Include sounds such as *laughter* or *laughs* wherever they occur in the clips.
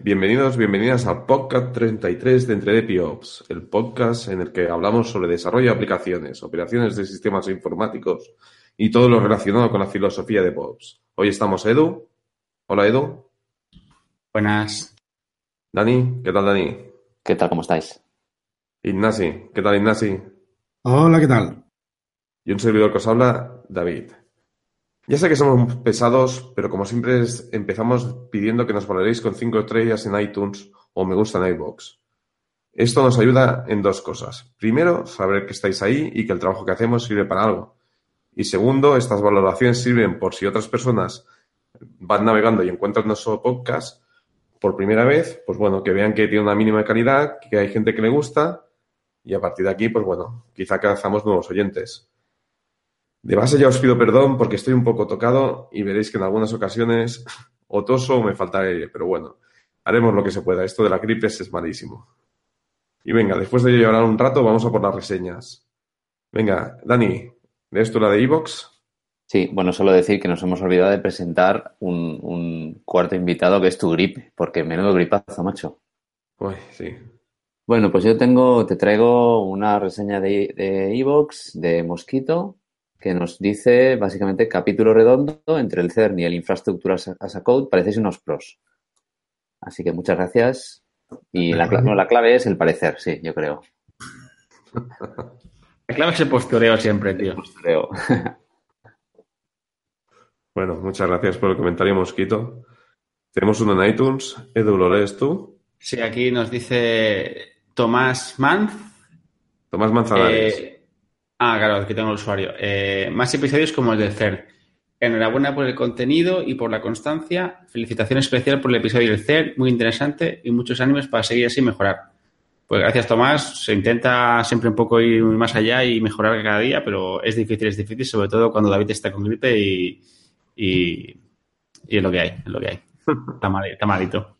Bienvenidos, bienvenidas al podcast 33 de Entre Ops, el podcast en el que hablamos sobre desarrollo de aplicaciones, operaciones de sistemas informáticos y todo lo relacionado con la filosofía de POPs. Hoy estamos Edu. Hola Edu. Buenas. Dani, ¿qué tal Dani? ¿Qué tal? ¿Cómo estáis? Ignasi, ¿qué tal Ignasi? Hola, ¿qué tal? Y un servidor que os habla, David. Ya sé que somos pesados, pero como siempre empezamos pidiendo que nos valoréis con 5 estrellas en iTunes o me gusta en iBox. Esto nos ayuda en dos cosas. Primero, saber que estáis ahí y que el trabajo que hacemos sirve para algo. Y segundo, estas valoraciones sirven por si otras personas van navegando y encuentran nuestro podcast por primera vez, pues bueno, que vean que tiene una mínima calidad, que hay gente que le gusta y a partir de aquí, pues bueno, quizá cazamos nuevos oyentes. De base ya os pido perdón porque estoy un poco tocado y veréis que en algunas ocasiones o toso o me falta aire, pero bueno, haremos lo que se pueda. Esto de la gripe es malísimo. Y venga, después de llorar un rato, vamos a por las reseñas. Venga, Dani, ¿lees tú la de Evox? Sí, bueno, solo decir que nos hemos olvidado de presentar un, cuarto invitado que es tu gripe, porque menudo gripazo, macho. Uy, sí. Bueno, pues yo tengo, te traigo una reseña de Evox, de, de Mosquito, que nos dice básicamente capítulo redondo entre el CERN y el Infrastructure as a Code, parecéis unos pros. Así que muchas gracias. Y la, la clave es el parecer, sí, yo creo. *laughs* La clave es el postureo siempre, tío. postureo. *laughs* bueno, muchas gracias por el comentario, Mosquito. Tenemos uno en iTunes. Edu, ¿lo lees tú? Sí, aquí nos dice Tomás Manz. Tomás Manzanares. Eh, Ah, claro, aquí tengo el usuario. Eh, más episodios como el del CERN. Enhorabuena por el contenido y por la constancia. Felicitación especial por el episodio del CERN, muy interesante y muchos ánimos para seguir así y mejorar. Pues gracias, Tomás. Se intenta siempre un poco ir más allá y mejorar cada día, pero es difícil, es difícil, sobre todo cuando David está con gripe y, y, es lo que hay, es lo que hay. *laughs* Está, está malito.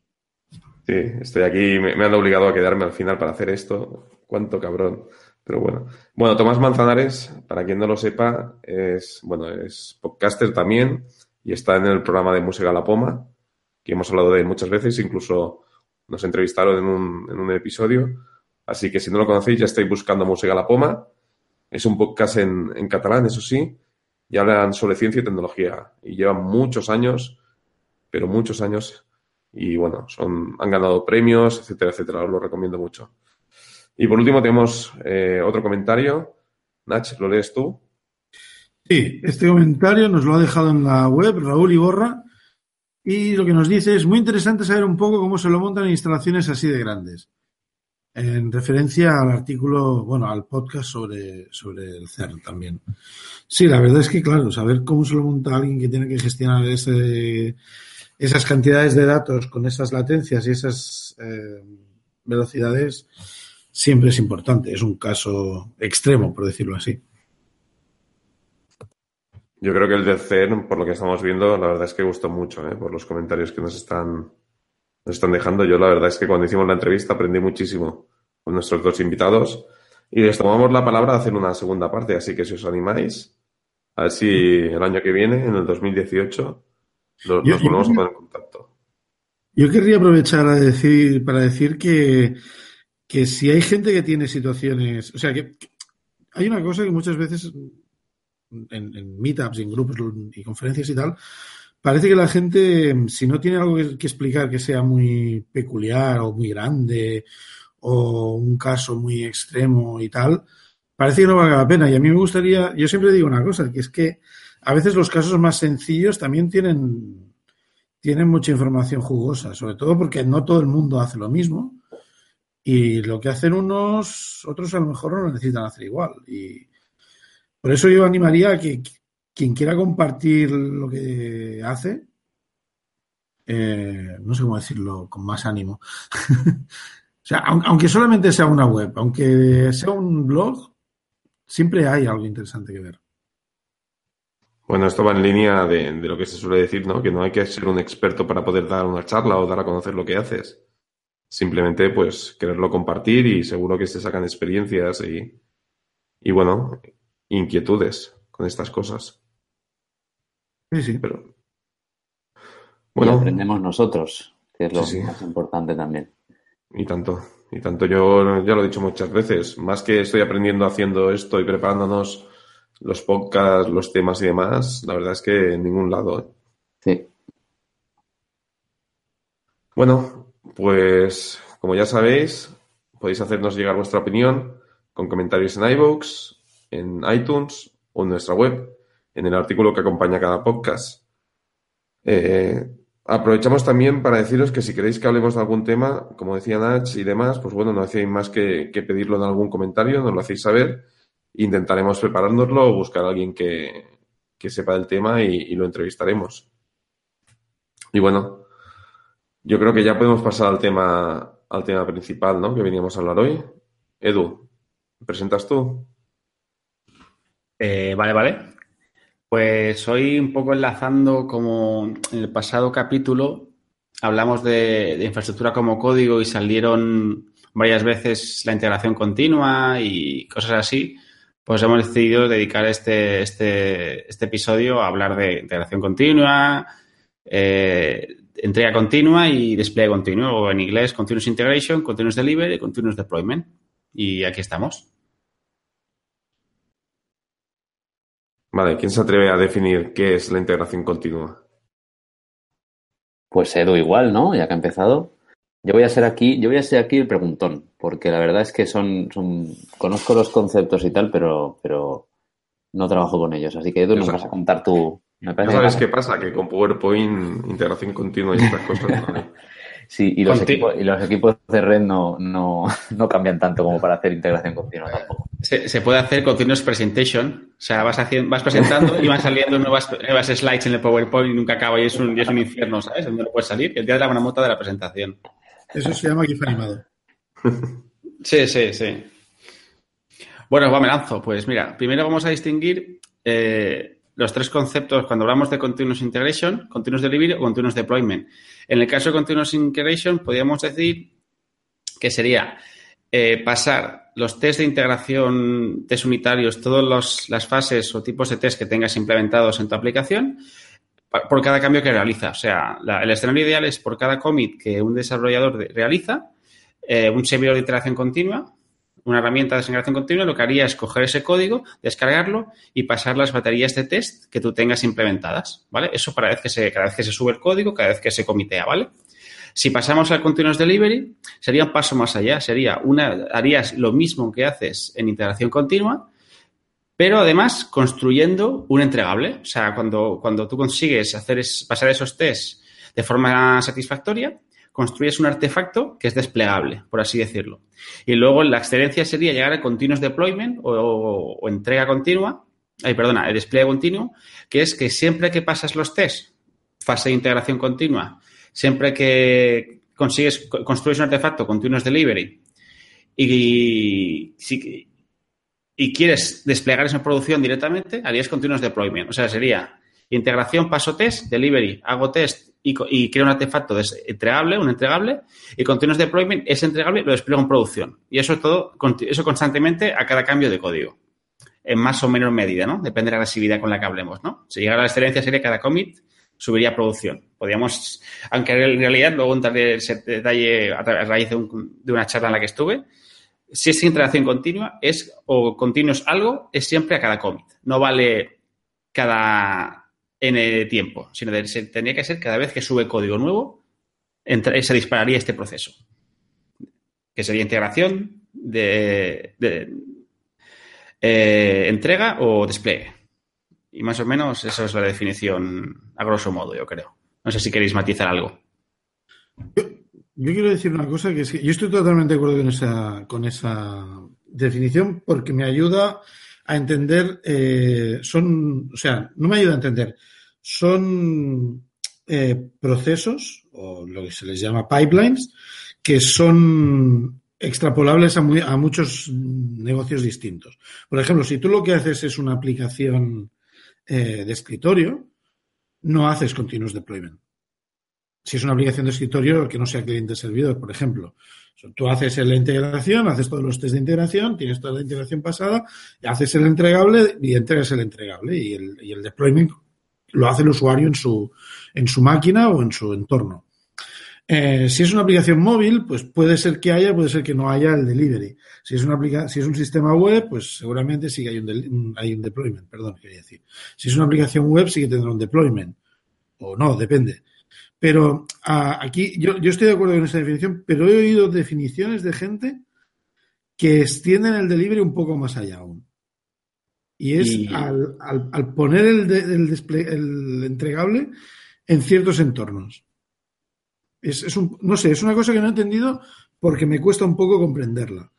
Sí, estoy aquí, me, me han obligado a quedarme al final para hacer esto. Cuánto cabrón. Pero bueno. Bueno, Tomás Manzanares, para quien no lo sepa, es, bueno, es podcaster también y está en el programa de Música La Poma, que hemos hablado de él muchas veces, incluso nos entrevistaron en un, en un episodio. Así que si no lo conocéis, ya estáis buscando Música La Poma. Es un podcast en, en catalán, eso sí, y hablan sobre ciencia y tecnología. Y llevan muchos años, pero muchos años. Y bueno, son, han ganado premios, etcétera, etcétera. Os lo recomiendo mucho. Y por último tenemos eh, otro comentario. Nach, ¿lo lees tú? Sí, este comentario nos lo ha dejado en la web Raúl Iborra y lo que nos dice es muy interesante saber un poco cómo se lo montan instalaciones así de grandes. En referencia al artículo, bueno, al podcast sobre, sobre el CERN también. Sí, la verdad es que, claro, saber cómo se lo monta alguien que tiene que gestionar ese, esas cantidades de datos con esas latencias y esas eh, velocidades siempre es importante. Es un caso extremo, por decirlo así. Yo creo que el de CERN, por lo que estamos viendo, la verdad es que gustó mucho, ¿eh? por los comentarios que nos están, nos están dejando. Yo la verdad es que cuando hicimos la entrevista aprendí muchísimo con nuestros dos invitados y les tomamos la palabra de hacer una segunda parte. Así que si os animáis, a ver si el año que viene, en el 2018, nos, nos ponemos a poner en contacto. Yo querría aprovechar a decir, para decir que que si hay gente que tiene situaciones, o sea, que, hay una cosa que muchas veces en, meetups y en grupos y conferencias y tal, parece que la gente, si no tiene algo que, explicar que sea muy peculiar o muy grande o un caso muy extremo y tal, parece que no valga la pena. Y a mí me gustaría, yo siempre digo una cosa, que es que a veces los casos más sencillos también tienen, tienen mucha información jugosa, sobre todo porque no todo el mundo hace lo mismo y lo que hacen unos, otros a lo mejor no lo necesitan hacer igual. Y por eso yo animaría a que quien quiera compartir lo que hace, eh, no sé cómo decirlo con más ánimo. *laughs* o sea, aunque solamente sea una web, aunque sea un blog, siempre hay algo interesante que ver. Bueno, esto va en línea de, de, lo que se suele decir, ¿no? Que no hay que ser un experto para poder dar una charla o dar a conocer lo que haces simplemente pues quererlo compartir y seguro que se sacan experiencias y, y bueno, inquietudes con estas cosas. Sí, sí. Pero bueno. aprendemos nosotros, que es lo Sí, sí. más importante también. Y tanto, y tanto. Yo ya lo he dicho muchas veces. Más que estoy aprendiendo haciendo esto y preparándonos los podcasts, los temas y demás, la verdad es que en ningún lado. ¿eh? Sí. Bueno, pues como ya sabéis, podéis hacernos llegar vuestra opinión con comentarios en iVoox, en iTunes o en nuestra web, en el artículo que acompaña cada podcast. Eh, aprovechamos también para deciros que si queréis que hablemos de algún tema, como decía Nach y demás, pues bueno, no hacéis más que, pedirlo en algún comentario, nos lo hacéis saber. Intentaremos preparárnoslo o buscar a alguien que, que sepa del tema y lo entrevistaremos. Y bueno, yo creo que ya podemos pasar al tema, al tema principal, ¿no? Que veníamos a hablar hoy. Edu, ¿presentas tú? Eh, vale, vale. Pues hoy un poco enlazando como en el pasado capítulo hablamos de, de infraestructura como código y salieron varias veces la integración continua y cosas así, pues hemos decidido dedicar este, este, este episodio a hablar de integración continua, eh, entrega continua y despliegue continuo, o en inglés Continuous Integration, Continuous Delivery, Continuous Deployment. Y aquí estamos. Vale, ¿quién se atreve a definir qué es la integración continua? Pues Edu igual, ¿no? Ya que ha empezado. Yo voy a ser aquí, yo voy a ser aquí el preguntón, porque la verdad es que son, son conozco los conceptos y tal, pero, pero no trabajo con ellos. Así que Edu, nos vas a contar tú. Me ¿No parece sabes que- qué pasa? Que con PowerPoint, integración continua y estas *laughs* cosas. no hay. Sí, y los, equipos, y los equipos de red no, no, *laughs* no cambian tanto como para hacer integración continua tampoco. Se, se puede hacer continuous presentation. O sea, vas, haciendo, vas presentando y van saliendo nuevas, nuevas slides en el PowerPoint y nunca acaba y es un, y es un infierno, ¿sabes? No puedes salir. El día de la buena mota de la presentación. Eso se llama GIF animado. *laughs* Sí, sí, sí. Bueno, va, me lanzo. Pues mira, primero vamos a distinguir eh, los tres conceptos cuando hablamos de Continuous Integration, Continuous Delivery o Continuous Deployment. En el caso de Continuous Integration, podríamos decir que sería eh, pasar los test de integración, test unitarios, todas las fases o tipos de test que tengas implementados en tu aplicación por cada cambio que realiza. O sea, el escenario ideal es por cada commit que un desarrollador de- realiza, eh, un servidor de iteración continua, una herramienta de integración continua, lo que haría es coger ese código, descargarlo y pasar las baterías de test que tú tengas implementadas, ¿vale? Eso para vez que se, cada vez que se sube el código, cada vez que se comitea, ¿vale? Si pasamos al Continuous Delivery, sería un paso más allá. Sería una, harías lo mismo que haces en integración continua, pero además construyendo un entregable. O sea, cuando, cuando tú consigues hacer es, pasar esos tests de forma satisfactoria, construyes un artefacto que es desplegable, por así decirlo. Y luego la excelencia sería llegar a continuous deployment o, entrega continua, ay, perdona, el despliegue continuo, que es que siempre que pasas los tests, fase de integración continua, siempre que consigues, co- construyes un artefacto continuous delivery y, si- y quieres desplegar esa producción directamente, harías continuous deployment. O sea, sería integración, paso test, delivery, hago test y, creo un artefacto entregable, un entregable, y continuous deployment, ese entregable lo despliego en producción. Y eso todo, eso constantemente a cada cambio de código. En más o menor medida, ¿no? Depende de la agresividad con la que hablemos, ¿no? Si llegara a la excelencia sería cada commit subiría a producción. Podríamos, aunque en realidad luego entraré ese detalle a, raíz de, un- de una charla en la que estuve, si es integración continua es o continuos algo, es siempre a cada commit. No vale cada n tiempo, sino de- se- tendría que ser cada vez que sube código nuevo, entra- se dispararía este proceso. Que sería integración de, eh, entrega o despliegue. Y más o menos eso es la definición a grosso modo, yo creo. No sé si queréis matizar algo. Yo quiero decir una cosa que es que yo estoy totalmente de acuerdo con esa, con esa definición porque me ayuda a entender, eh, son, o sea, no me ayuda a entender, son eh, procesos o lo que se les llama pipelines que son extrapolables a, a muchos negocios distintos. Por ejemplo, si tú lo que haces es una aplicación eh, de escritorio, no haces continuous deployment si es una aplicación de escritorio que no sea cliente-servidor, por ejemplo. Tú haces la integración, haces todos los test de integración, tienes toda la integración pasada, y haces el entregable y entregas el entregable. Y el, y el deployment lo hace el usuario en su, en su máquina o en su entorno. Eh, si es una aplicación móvil, pues puede ser que haya, puede ser que no haya el delivery. Si es una si es un sistema web, pues seguramente sí que hay un, hay un deployment, perdón, quería decir. Si es una aplicación web, sí que tendrá un deployment. O no, depende. Pero aquí yo, yo estoy de acuerdo con esa definición, pero he oído definiciones de gente que extienden el delivery un poco más allá aún. Y es Al, al, poner el, el, entregable en ciertos entornos. Es, es, un, no sé, es una cosa que no he entendido porque me cuesta un poco comprenderla.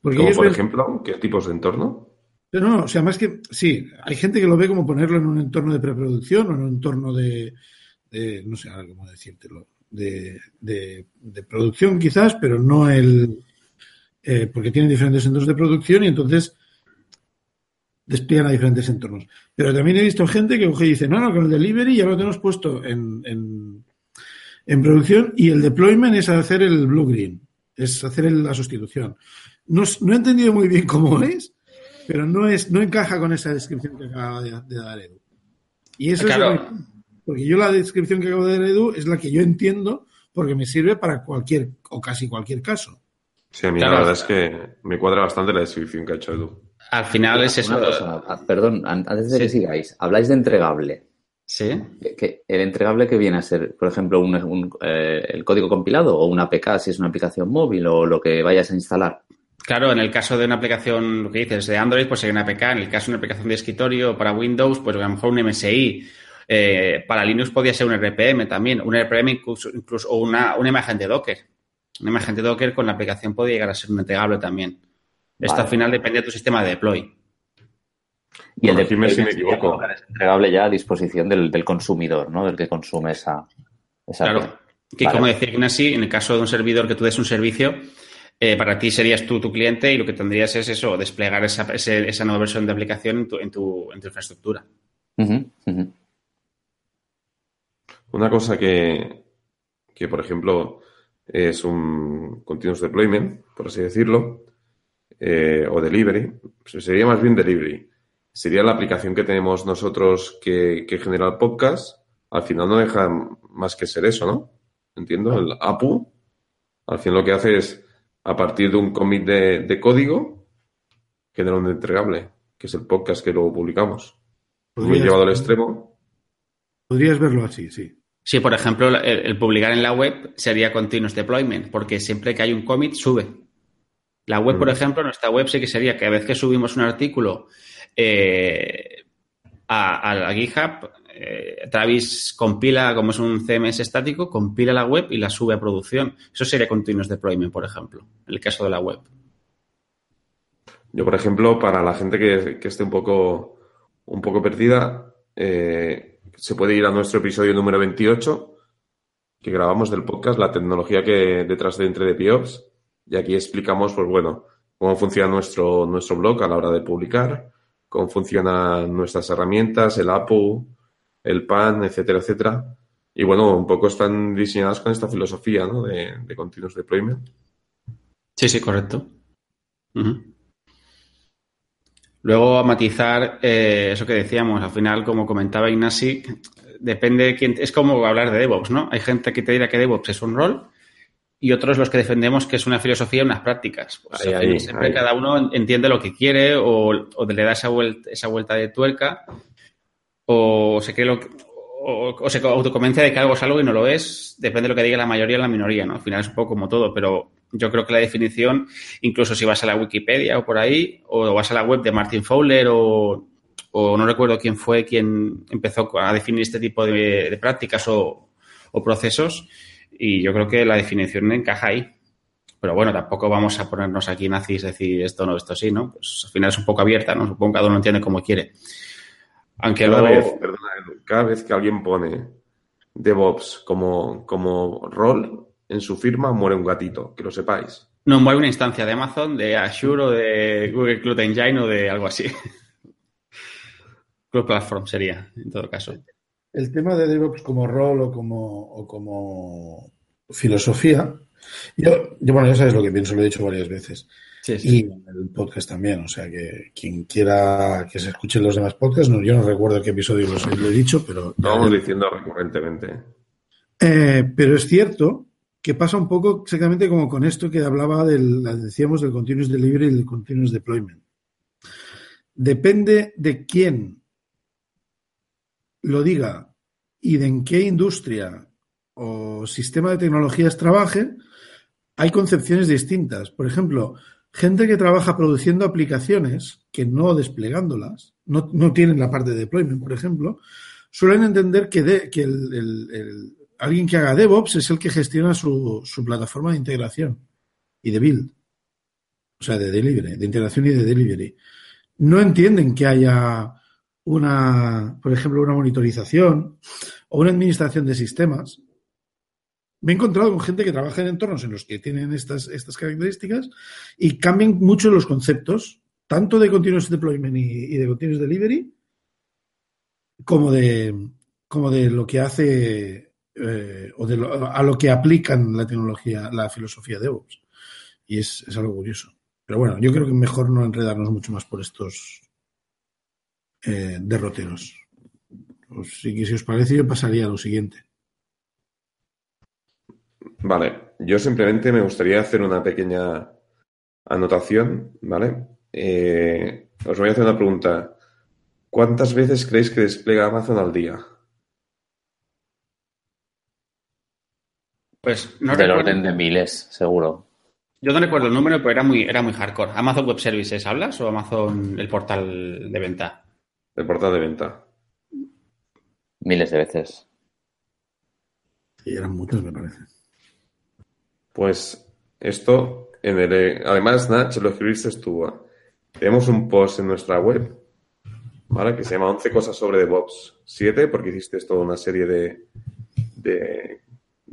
Porque como por ejemplo, ¿qué tipos de entorno? Pero no, o sea, más que, sí, hay gente que lo ve como ponerlo en un entorno de preproducción o en un entorno de, no sé cómo decírtelo, de, de, producción quizás, pero no el, eh, porque tienen diferentes entornos de producción y entonces despliegan a diferentes entornos. Pero también he visto gente que dice, no, no, con el delivery ya lo tenemos puesto en, en, en producción y el deployment es hacer el blue-green, es hacer la sustitución. No, no, he entendido muy bien cómo es, pero no, es, no encaja con esa descripción que acaba de, dar Edu. Y eso es porque yo la descripción que acabo de dar Edu es la que yo entiendo porque me sirve para cualquier o casi cualquier caso. Sí, a mí la verdad es que me cuadra bastante la descripción que ha hecho Edu. Al final es eso. Ah, perdón, antes de que sigáis, habláis de entregable. Sí. Que, el entregable que viene a ser, por ejemplo, un, eh, el código compilado o una APK si es una aplicación móvil o lo que vayas a instalar. Claro, en el caso de una aplicación, lo que dices, de Android, pues sería una APK. En el caso de una aplicación de escritorio para Windows, pues a lo mejor un MSI. Eh, para Linux podría ser un RPM también, un RPM incluso, incluso o una, una imagen de Docker. Una imagen de Docker con la aplicación puede llegar a ser un entregable también. Esto al final depende de tu sistema de deploy. Y el deploy si me equivoco. es entregable ya a disposición del, consumidor, ¿no? Del que consume esa. esa claro. Que como decía Ignasi, en el caso de un servidor que tú des un servicio, eh, para ti serías tú tu cliente y lo que tendrías es eso, desplegar esa, esa nueva versión de aplicación en tu, en tu, infraestructura. Una cosa que, que, por ejemplo, es un continuous deployment, por así decirlo, eh, o delivery, pues sería más bien delivery. Sería la aplicación que tenemos nosotros que, genera el podcast. Al final no deja más que ser eso, ¿no? Entiendo, el APU. Al final lo que hace es, a partir de un commit de, código, genera un entregable, que es el podcast que luego publicamos. Muy llevado al extremo. Podrías verlo así, sí. Sí, por ejemplo, el, publicar en la web sería continuous deployment, porque siempre que hay un commit sube. La web, por mm. ejemplo, nuestra web sí que sería que a vez que subimos un artículo eh, a, la GitHub, eh, Travis compila, como es un CMS estático, compila la web y la sube a producción. Eso sería continuous deployment, por ejemplo, en el caso de la web. Yo, por ejemplo, para la gente que, esté un poco, un poco perdida, eh, se puede ir a nuestro episodio número 28, que grabamos del podcast, la tecnología que detrás de Entre de y aquí explicamos, pues bueno, cómo funciona nuestro, nuestro blog a la hora de publicar, cómo funcionan nuestras herramientas, el APU, el PAN, etcétera, etcétera. Y bueno, un poco están diseñadas con esta filosofía, ¿no? De, de continuous deployment. Sí, sí, correcto. Luego a matizar eh, eso que decíamos, al final, como comentaba Ignasi, depende de quién. Es como hablar de DevOps, ¿no? Hay gente que te dirá que DevOps es un rol y otros los que defendemos que es una filosofía y unas prácticas. Pues siempre cada uno entiende lo que quiere o, le da esa vuelta, esa vuelta de tuerca o se cree lo o, se autoconvence de que algo es algo y no lo es, depende de lo que diga la mayoría o la minoría, ¿no? Al final es un poco como todo, pero yo creo que la definición, incluso si vas a la Wikipedia o por ahí, o vas a la web de Martin Fowler o, no recuerdo quién fue quien empezó a definir este tipo de, prácticas o, o procesos, y yo creo que la definición encaja ahí. Pero bueno, tampoco vamos a ponernos aquí nazis, decir esto no, esto sí, ¿no? Pues al final es un poco abierta, ¿no? Supongo que cada uno entiende como quiere. Aunque cada luego... Vez, perdona, cada vez que alguien pone DevOps como, como rol en su firma, muere un gatito, que lo sepáis. No, muere una instancia de Amazon, de Azure o de Google Cloud Engine o de algo así. Cloud Platform sería, en todo caso el tema de DevOps como rol o como, o como filosofía, yo, yo, bueno, ya sabes lo que pienso, lo he dicho varias veces. Y en el podcast también, o sea que quien quiera que se escuchen los demás podcasts, no, yo no recuerdo qué episodio los he dicho, pero... Lo vamos diciendo recurrentemente. Eh, pero es cierto que pasa un poco exactamente como con esto que hablaba del, decíamos, del continuous delivery y del continuous deployment. Depende de quién lo diga y de en qué industria o sistema de tecnologías trabaje, hay concepciones distintas. Por ejemplo, gente que trabaja produciendo aplicaciones que no desplegándolas, no, no tienen la parte de deployment, por ejemplo, suelen entender que, que el, alguien que haga DevOps es el que gestiona su, su, plataforma de integración y de build. O sea, de delivery, de integración y de delivery. No entienden que haya una, por ejemplo, una monitorización o una administración de sistemas me he encontrado con gente que trabaja en entornos en los que tienen estas, estas características y cambian mucho los conceptos, tanto de continuous deployment y, de continuous delivery, como de, como de lo que hace eh, o de a lo que aplican la tecnología, la filosofía de DevOps. Y es, es, algo curioso. Pero bueno, yo creo que mejor no enredarnos mucho más por estos eh, derroteros. Pues, si, si os parece, yo pasaría a lo siguiente. Vale, yo simplemente me gustaría hacer una pequeña anotación, ¿vale? Eh, os voy a hacer una pregunta. ¿Cuántas veces creéis que despliega Amazon al día? Pues no Del orden de miles, seguro. Yo no recuerdo el número, pero era muy, era muy hardcore. ¿Amazon Web Services hablas o Amazon el portal de venta? El portal de venta. Miles de veces. Y eran muchos, me parece. Pues esto, en el, además, Nach, lo escribiste tú. Tenemos un post en nuestra web, ¿vale? Que se llama 11 cosas sobre DevOps 7, porque hiciste toda una serie de, de,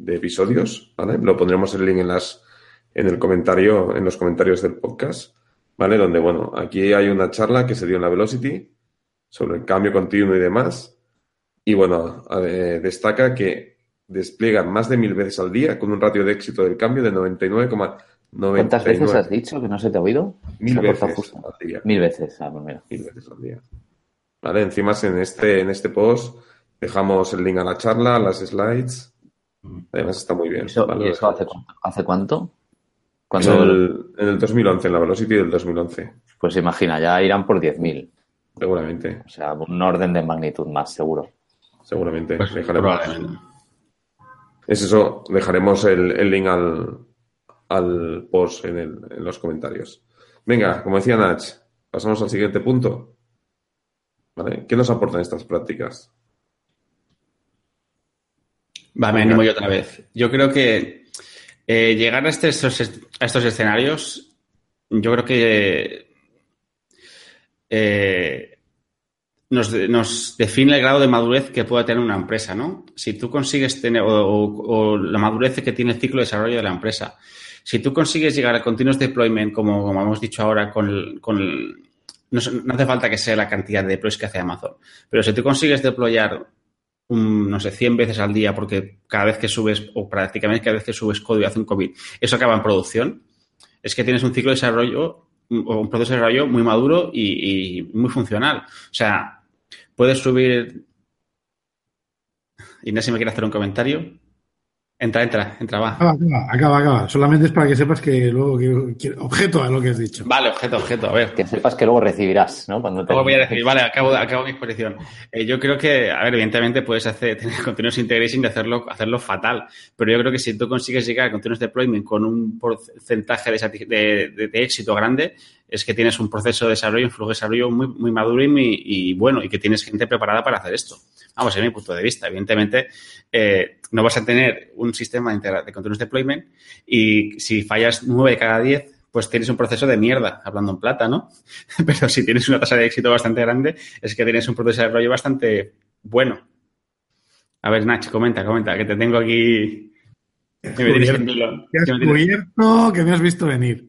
de, episodios, ¿vale? Lo pondremos el link en las, en el comentario, en los comentarios del podcast, ¿vale? Donde, bueno, aquí hay una charla que se dio en la Velocity sobre el cambio continuo y demás. Y bueno, eh, destaca que despliegan más de mil veces al día con un ratio de éxito del cambio de 99,99. ¿Cuántas veces has dicho que no se te ha oído? Mil veces al día. Mil veces, ah, pues. Mil veces al día. Vale, encima en este, en este post dejamos el link a la charla, a las slides. Además está muy bien. ¿Eso, ¿vale? ¿y eso hace, hace, cuánto? ¿Cuándo? En, el, en el 2011, en la Velocity del 2011. Pues imagina, ya irán por 10.000. Seguramente. O sea, un orden de magnitud más, seguro. Seguramente. Pues, Dejaremos es eso, dejaremos el, el link al, al post en, el, en, los comentarios. Venga, como decía Nach, pasamos al siguiente punto. ¿Vale? ¿Qué nos aportan estas prácticas? Va, me animo yo otra vez. Yo creo que eh, llegar a, este, estos, a estos escenarios, yo creo que eh, nos, nos, define el grado de madurez que pueda tener una empresa, ¿no? Si tú consigues tener, o, o, la madurez que tiene el ciclo de desarrollo de la empresa, si tú consigues llegar a continuous deployment, como, como hemos dicho ahora, con, con no, no, hace falta que sea la cantidad de deploys que hace Amazon, pero si tú consigues deployar, un, no sé, 100 veces al día, porque cada vez que subes, o prácticamente cada vez que subes código y hace un COVID, eso acaba en producción, es que tienes un ciclo de desarrollo o un proceso de desarrollo muy maduro y, y muy funcional. O sea, Puedes subir. Inés, si me quiere hacer un comentario. Entra, entra, entra, va. Acaba, acaba, acaba, acaba. Solamente es para que sepas que luego. Que, objeto a lo que has dicho. Vale, objeto, objeto. A ver. Que sepas que luego recibirás, ¿no? Cuando te... Luego voy a recibir. Vale, acabo, acabo mi exposición. Eh, yo creo que, a ver, evidentemente puedes hacer, *laughs* tener continuous integration y hacerlo, hacerlo fatal. Pero yo creo que si tú consigues llegar a continuous deployment con un porcentaje de, de, de, de éxito grande, es que tienes un proceso de desarrollo, un flujo de desarrollo muy, muy maduro y, muy, y bueno, y que tienes gente preparada para hacer esto. Vamos, desde mi punto de vista. Evidentemente, eh, no vas a tener un sistema de, de continuous deployment y si fallas 9 de cada 10, pues tienes un proceso de mierda, hablando en plata, ¿no? *laughs* Pero si tienes una tasa de éxito bastante grande, es que tienes un proceso de desarrollo bastante bueno. A ver, Nach, comenta, comenta, que te tengo aquí. Que me tienes que, has cubierto, que me has visto venir.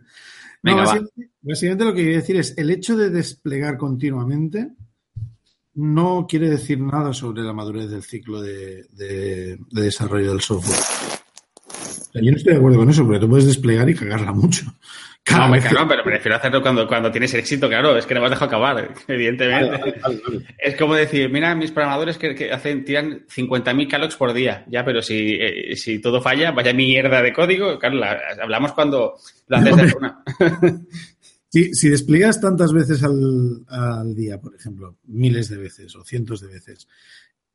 Venga, no, va. Básicamente, lo que quiero decir es el hecho de desplegar continuamente no quiere decir nada sobre la madurez del ciclo de, de, de desarrollo del software. O sea, yo no estoy de acuerdo con eso, porque tú puedes desplegar y cagarla mucho. No, me claro, pero prefiero hacerlo cuando, cuando tienes éxito, claro, es que no me has dejado acabar, *laughs* evidentemente. Vale, vale, vale. Es como decir, mira, mis programadores que, que hacen, tiran 50.000 calocs por día, ya, pero si, eh, si todo falla, vaya mierda de código, claro, la- hablamos cuando lo haces de forma. *laughs* Si, si despliegas tantas veces al, al día, por ejemplo, miles de veces o cientos de veces,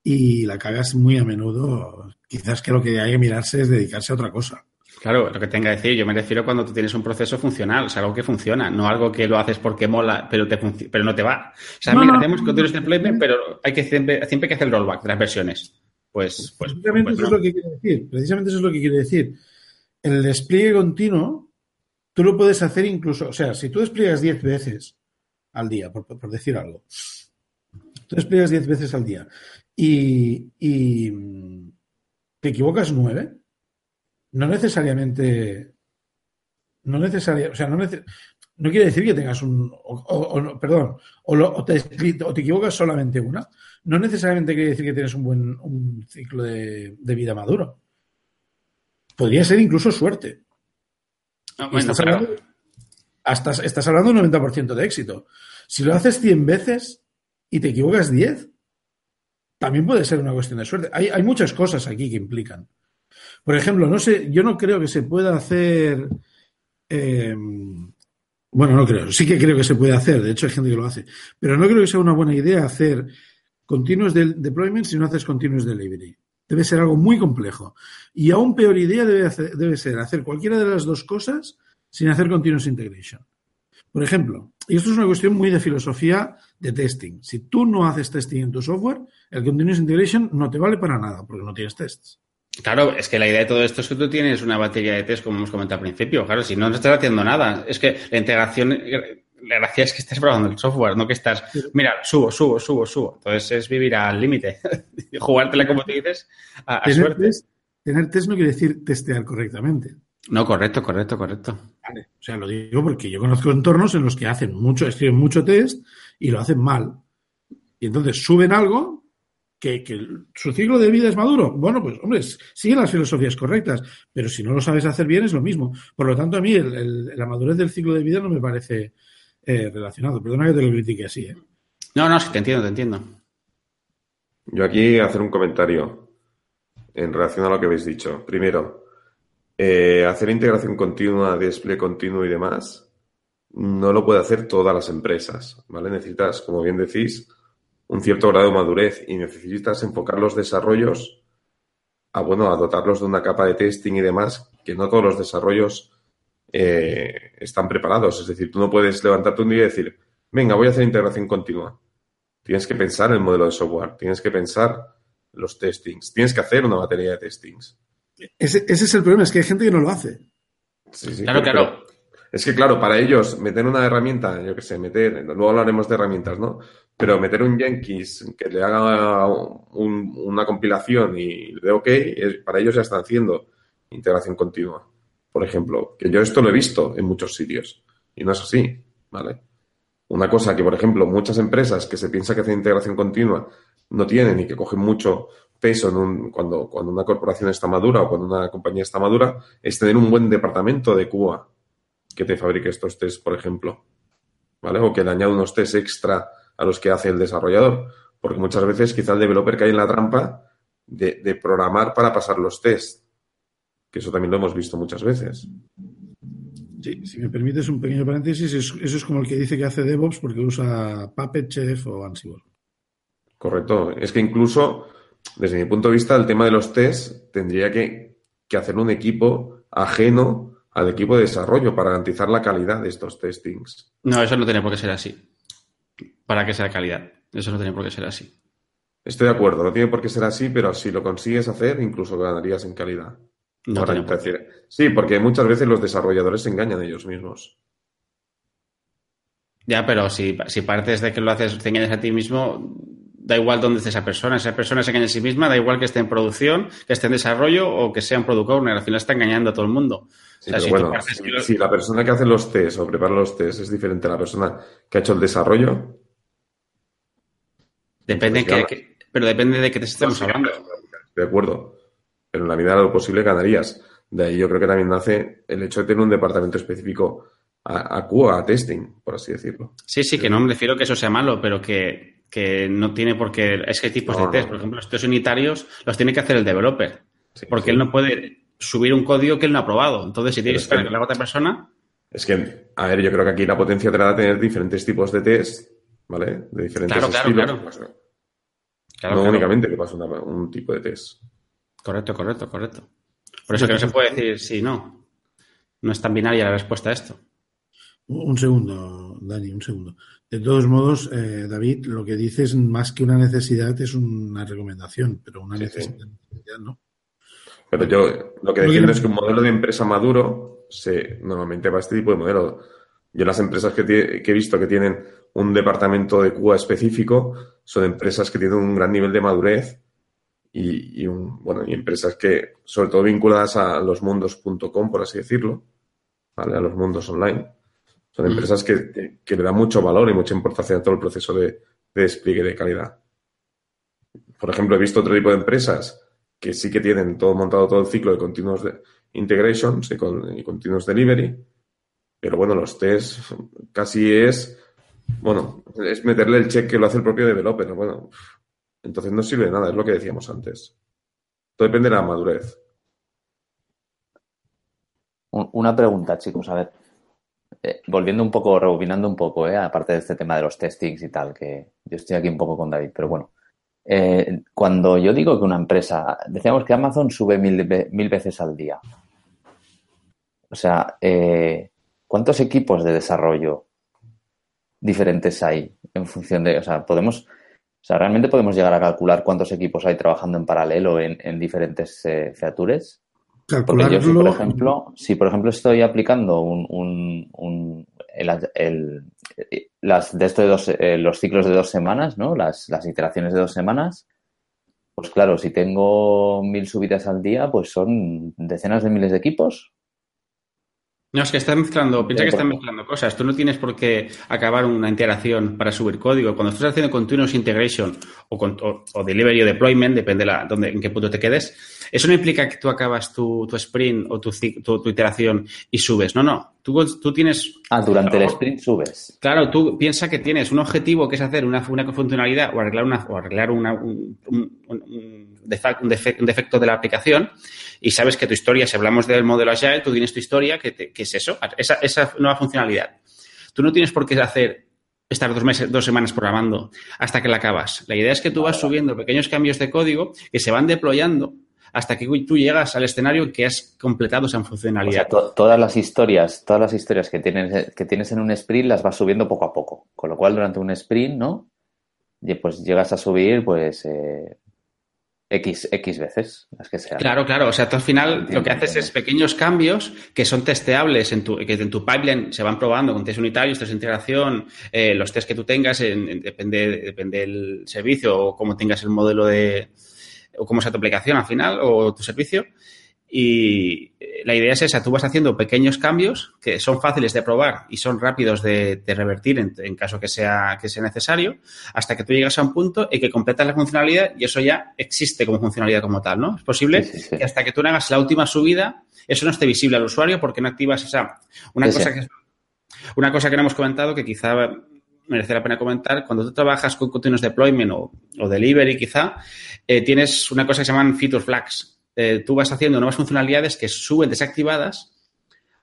y la cagas muy a menudo, quizás que lo que hay que mirarse es dedicarse a otra cosa. Claro, lo que tenga que decir, yo me refiero cuando tú tienes un proceso funcional, o sea, algo que funciona, no algo que lo haces porque mola, pero, te pero no te va. O sea, No, mira, no. hacemos continuous deployment, pero hay que siempre, siempre hay que hacer el rollback de las versiones. Pues, pues, Precisamente pues eso no. es lo que quiere decir. Precisamente eso es lo que quiere decir. El despliegue continuo, tú lo puedes hacer incluso, o sea, si tú despliegas 10 veces al día, por, decir algo, tú despliegas 10 veces al día y, mm, te equivocas 9, no necesariamente, no necesaria, o sea, no, nece- no quiere decir que tengas un, o, perdón, o, lo- te, o te equivocas solamente una, no necesariamente quiere decir que tienes un buen un ciclo de vida maduro. Podría ser incluso suerte. Ah, bueno, estás, hablando, hasta, estás hablando de un 90% de éxito. Si lo haces 100 veces y te equivocas 10, también puede ser una cuestión de suerte. Hay, hay muchas cosas aquí que implican. Por ejemplo, no sé, yo no creo que se pueda hacer. eh, bueno, no creo. Sí que creo que se puede hacer. De hecho, hay gente que lo hace. Pero no creo que sea una buena idea hacer continuous del- deployment si no haces continuous delivery. Debe ser algo muy complejo. Y aún peor idea debe, debe ser hacer cualquiera de las dos cosas sin hacer continuous integration. Por ejemplo, y esto es una cuestión muy de filosofía de testing. Si tú no haces testing en tu software, el continuous integration no te vale para nada porque no tienes tests. Claro, es que la idea de todo esto es que tú tienes una batería de test, como hemos comentado al principio. Claro, si no, no estás haciendo nada. Es que la integración, la gracia es que estés probando el software, no que estás, mira, subo, subo, subo, subo. Entonces es vivir al límite. *laughs* Jugártela, como te dices, a, a Tener suerte. test, tener test no quiere decir testear correctamente. No, correcto, correcto, correcto. Vale. O sea, lo digo porque yo conozco entornos en los que hacen mucho, escriben mucho test y lo hacen mal. Y entonces suben algo que, que su ciclo de vida es maduro. Bueno, pues, hombre, siguen las filosofías correctas, pero si no lo sabes hacer bien es lo mismo. Por lo tanto, a mí el- el- la madurez del ciclo de vida no me parece eh, relacionado. Perdona que te lo critique así. ¿eh? No, no, sí, te entiendo, te entiendo. Yo aquí hacer un comentario en relación a lo que habéis dicho. Primero, eh, hacer integración continua, despliegue continuo y demás, no lo puede hacer todas las empresas, ¿vale? Necesitas, como bien decís, un cierto grado de madurez y necesitas enfocar los desarrollos a, bueno, a dotarlos de una capa de testing y demás, que no todos los desarrollos eh, están preparados. Es decir, tú no puedes levantarte un día y decir, venga, voy a hacer integración continua. Tienes que pensar en el modelo de software, tienes que pensar los testings, tienes que hacer una batería de testings. Ese, ese es el problema, es que hay gente que no lo hace. Sí, sí, Claro, pero- claro. pero es que, claro, para ellos, meter una herramienta, yo qué sé, meter, luego hablaremos de herramientas, ¿no? Pero meter un Jenkins que le haga un- una compilación y le dé OK, para ellos ya están haciendo integración continua. Por ejemplo, que yo esto lo he visto en muchos sitios y no es así, ¿vale? Una cosa que, por ejemplo, muchas empresas que se piensa que hacen integración continua no tienen y que cogen mucho peso en un- cuando, cuando una corporación está madura o cuando una compañía está madura, es tener un buen departamento de QA que te fabrique estos tests, por ejemplo. ¿Vale? O que le añade unos tests extra a los que hace el desarrollador. Porque muchas veces quizá el developer cae en la trampa de, de programar para pasar los tests. Que eso también lo hemos visto muchas veces. Sí, si me permites un pequeño paréntesis, es- eso es como el que dice que hace DevOps porque usa Puppet, Chef o Ansible. Correcto. Es que incluso, desde mi punto de vista, el tema de los tests tendría que, que hacer un equipo ajeno al equipo de desarrollo para garantizar la calidad de estos testings. No, eso no tiene por qué ser así. Para que sea calidad. Eso no tiene por qué ser así. Estoy de acuerdo, no tiene por qué ser así, pero si lo consigues hacer, incluso ganarías en calidad. No decir- sí, porque muchas veces los desarrolladores se engañan ellos mismos. Ya, pero si, si partes de que lo haces, te engañas a ti mismo, da igual dónde esté esa persona. Esa persona se engaña a sí misma, da igual que esté en producción, que esté en desarrollo o que sea un product owner. Al final está engañando a todo el mundo. Sí, O sea, pero si bueno, si, la persona que hace los test o prepara los test es diferente a la persona que ha hecho el desarrollo, Depende Pues que, ya. que- pero depende de qué te estemos hablando. de acuerdo. Pero en la medida de lo posible ganarías. De ahí yo creo que también nace el hecho de tener un departamento específico a, a QA, a testing, por así decirlo. Sí, sí, que no me refiero que eso sea malo, pero que, que no tiene por qué. Es que hay tipos No, de test, no. por ejemplo, los test unitarios los tiene que hacer el developer, Sí, porque sí. él no puede subir un código que él no ha probado. Entonces, si tienes es que la otra persona, Es que, a ver, yo creo que aquí la potencia te la da tener diferentes tipos de test, ¿vale? De diferentes Claro, claro, estilos. claro. pues, no claro, claro. únicamente que pasa un tipo de test. Correcto, correcto, correcto. Por eso que no se puede decir sí, no. No es tan binaria la respuesta a esto. Un segundo, Dani, un segundo. De todos modos, eh, David, lo que dices más que una necesidad es una recomendación, pero una Sí, sí. necesidad no. Pero yo lo que defiendo es que un modelo de empresa maduro se normalmente va a este tipo de modelo. Yo las empresas que, que he visto que tienen un departamento de QA específico son empresas que tienen un gran nivel de madurez y, y un, bueno, y empresas que, sobre todo vinculadas a los mundos.com, por así decirlo, a los mundos online. Son empresas que, que- le dan mucho valor y mucha importancia a todo el proceso de, de despliegue de calidad. Por ejemplo, he visto otro tipo de empresas que sí que tienen todo montado todo el ciclo de continuous de- integrations y, con, y continuous delivery, pero bueno, los tests casi es, bueno, es meterle el check que lo hace el propio developer, bueno, entonces no sirve de nada, es lo que decíamos antes. Todo depende de la madurez. Un- Una pregunta, chicos, a ver. Eh, volviendo un poco, rebobinando un poco, eh, aparte de este tema de los testings y tal, que yo estoy aquí un poco con David, pero bueno. Eh, cuando yo digo que una empresa, decíamos que Amazon sube mil, mil veces al día. O sea, eh, ¿cuántos equipos de desarrollo diferentes hay en función de, o sea, podemos, o sea, realmente podemos llegar a calcular cuántos equipos hay trabajando en paralelo en, en diferentes eh, features? Porque yo, si por ejemplo, si por ejemplo estoy aplicando un, un, un- el, el- las de esto de dos, eh, los ciclos de dos semanas, ¿no? Las, las iteraciones de dos semanas, pues claro, si tengo mil subidas al día, pues son decenas de miles de equipos. No, es que estás mezclando, piensa que estás mezclando cosas. Tú no tienes por qué acabar una integración para subir código. Cuando estás haciendo continuous integration o, con- o- o delivery o deployment, depende la, dónde, en qué punto te quedes, eso no implica que tú acabas tu, tu sprint o tu, tu, tu iteración y subes. No, no. Tú, tú tienes Ah, durante el sprint subes. Claro, tú piensas que tienes un objetivo que es hacer una, una funcionalidad o arreglar, una, o arreglar una- un, defecto de la aplicación y sabes que tu historia, si hablamos del modelo Agile, tú tienes tu historia, que, te- que es eso, esa, esa nueva funcionalidad. Tú no tienes por qué hacer estar dos meses, dos semanas programando hasta que la acabas. La idea es que tú vas subiendo pequeños cambios de código que se van deployando hasta que tú llegas al escenario en que has completado esa O funcionalidad. sea, to- todas las historias, todas las historias que tienes, que tienes en un sprint las vas subiendo poco a poco. Con lo cual, durante un sprint, ¿no? Pues llegas a subir, pues, eh, X, X veces, las que sean. Claro, claro. O sea, tú al final Entiendo, lo que haces entiendo. es pequeños cambios que son testeables en tu, que en tu pipeline se van probando con test unitarios, test de integración, eh, los test que tú tengas, en- en- depende, depende del servicio o cómo tengas el modelo de, o cómo sea tu aplicación al final o tu servicio. Y eh, la idea es esa, tú vas haciendo pequeños cambios que son fáciles de probar y son rápidos de, de revertir en, en caso que sea, que sea necesario, hasta que tú llegas a un punto en que completas la funcionalidad y eso ya existe como funcionalidad como tal, ¿no? Es posible Sí, sí, sí. que hasta que tú no hagas la última subida, eso no esté visible al usuario porque no activas esa... Una, cosa. Que, una cosa que no hemos comentado que quizá merece la pena comentar, cuando tú trabajas con continuous deployment o, delivery quizá, eh, tienes una cosa que se llaman feature flags. Eh, tú vas haciendo nuevas funcionalidades que suben desactivadas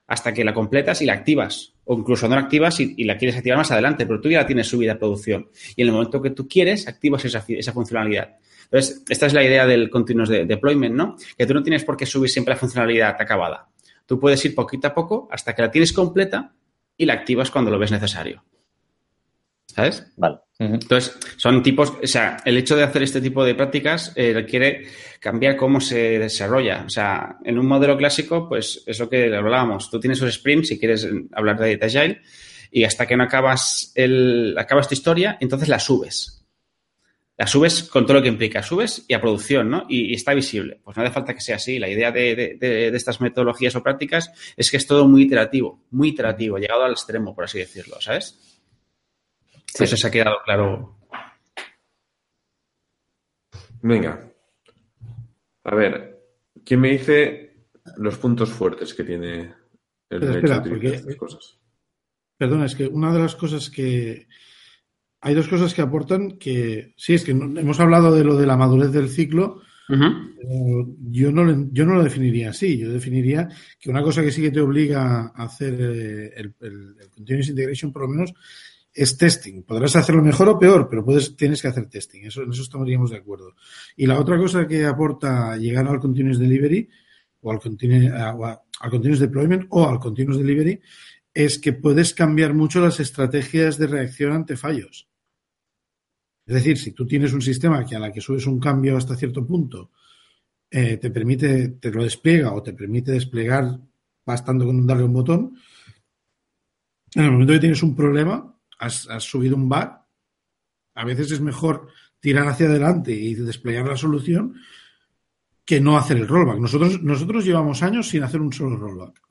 hasta que la completas y la activas. O incluso no la activas y, la quieres activar más adelante, pero tú ya la tienes subida a producción. Y en el momento que tú quieres, activas esa, esa funcionalidad. Entonces, esta es la idea del continuous de- deployment, ¿no? Que tú no tienes por qué subir siempre la funcionalidad acabada. Tú puedes ir poquito a poco hasta que la tienes completa y la activas cuando lo ves necesario. ¿Sabes? Vale. Entonces, son tipos, o sea, el hecho de hacer este tipo de prácticas eh, requiere cambiar cómo se desarrolla. O sea, en un modelo clásico, pues es lo que hablábamos. Tú tienes un sprint, si quieres hablar de, de Agile, y hasta que no acabas, el, acabas tu historia, entonces la subes. La subes con todo lo que implica. Subes y a producción, ¿no? Y, y está visible. Pues no hace falta que sea así. La idea de, de- de- de estas metodologías o prácticas es que es todo muy iterativo, muy iterativo, llegado al extremo, por así decirlo, ¿sabes? Sí. Eso se ha quedado claro. Venga. A ver, ¿quién me dice los puntos fuertes que tiene el derecho a utilizar porque- cosas? perdona, es que una de las cosas que hay dos cosas que aportan que sí, es que hemos hablado de lo de la madurez del ciclo. yo, no, yo no lo definiría así. Yo definiría que una cosa que sí que te obliga a hacer eh, el, el, el Continuous Integration, por lo menos, es testing. Podrás hacerlo mejor o peor, pero puedes, tienes que hacer testing. Eso, en eso estaríamos de acuerdo. Y la otra cosa que aporta llegar al Continuous Delivery o al, continu, al Continuous Deployment o al Continuous Delivery es que puedes cambiar mucho las estrategias de reacción ante fallos. Es decir, si tú tienes un sistema que a la que subes un cambio hasta cierto punto eh, te permite, te lo despliega o te permite desplegar bastando con darle un botón, en el momento que tienes un problema, has, subido un bug, a veces es mejor tirar hacia adelante y desplegar la solución que no hacer el rollback. Nosotros, nosotros llevamos años sin hacer un solo rollback.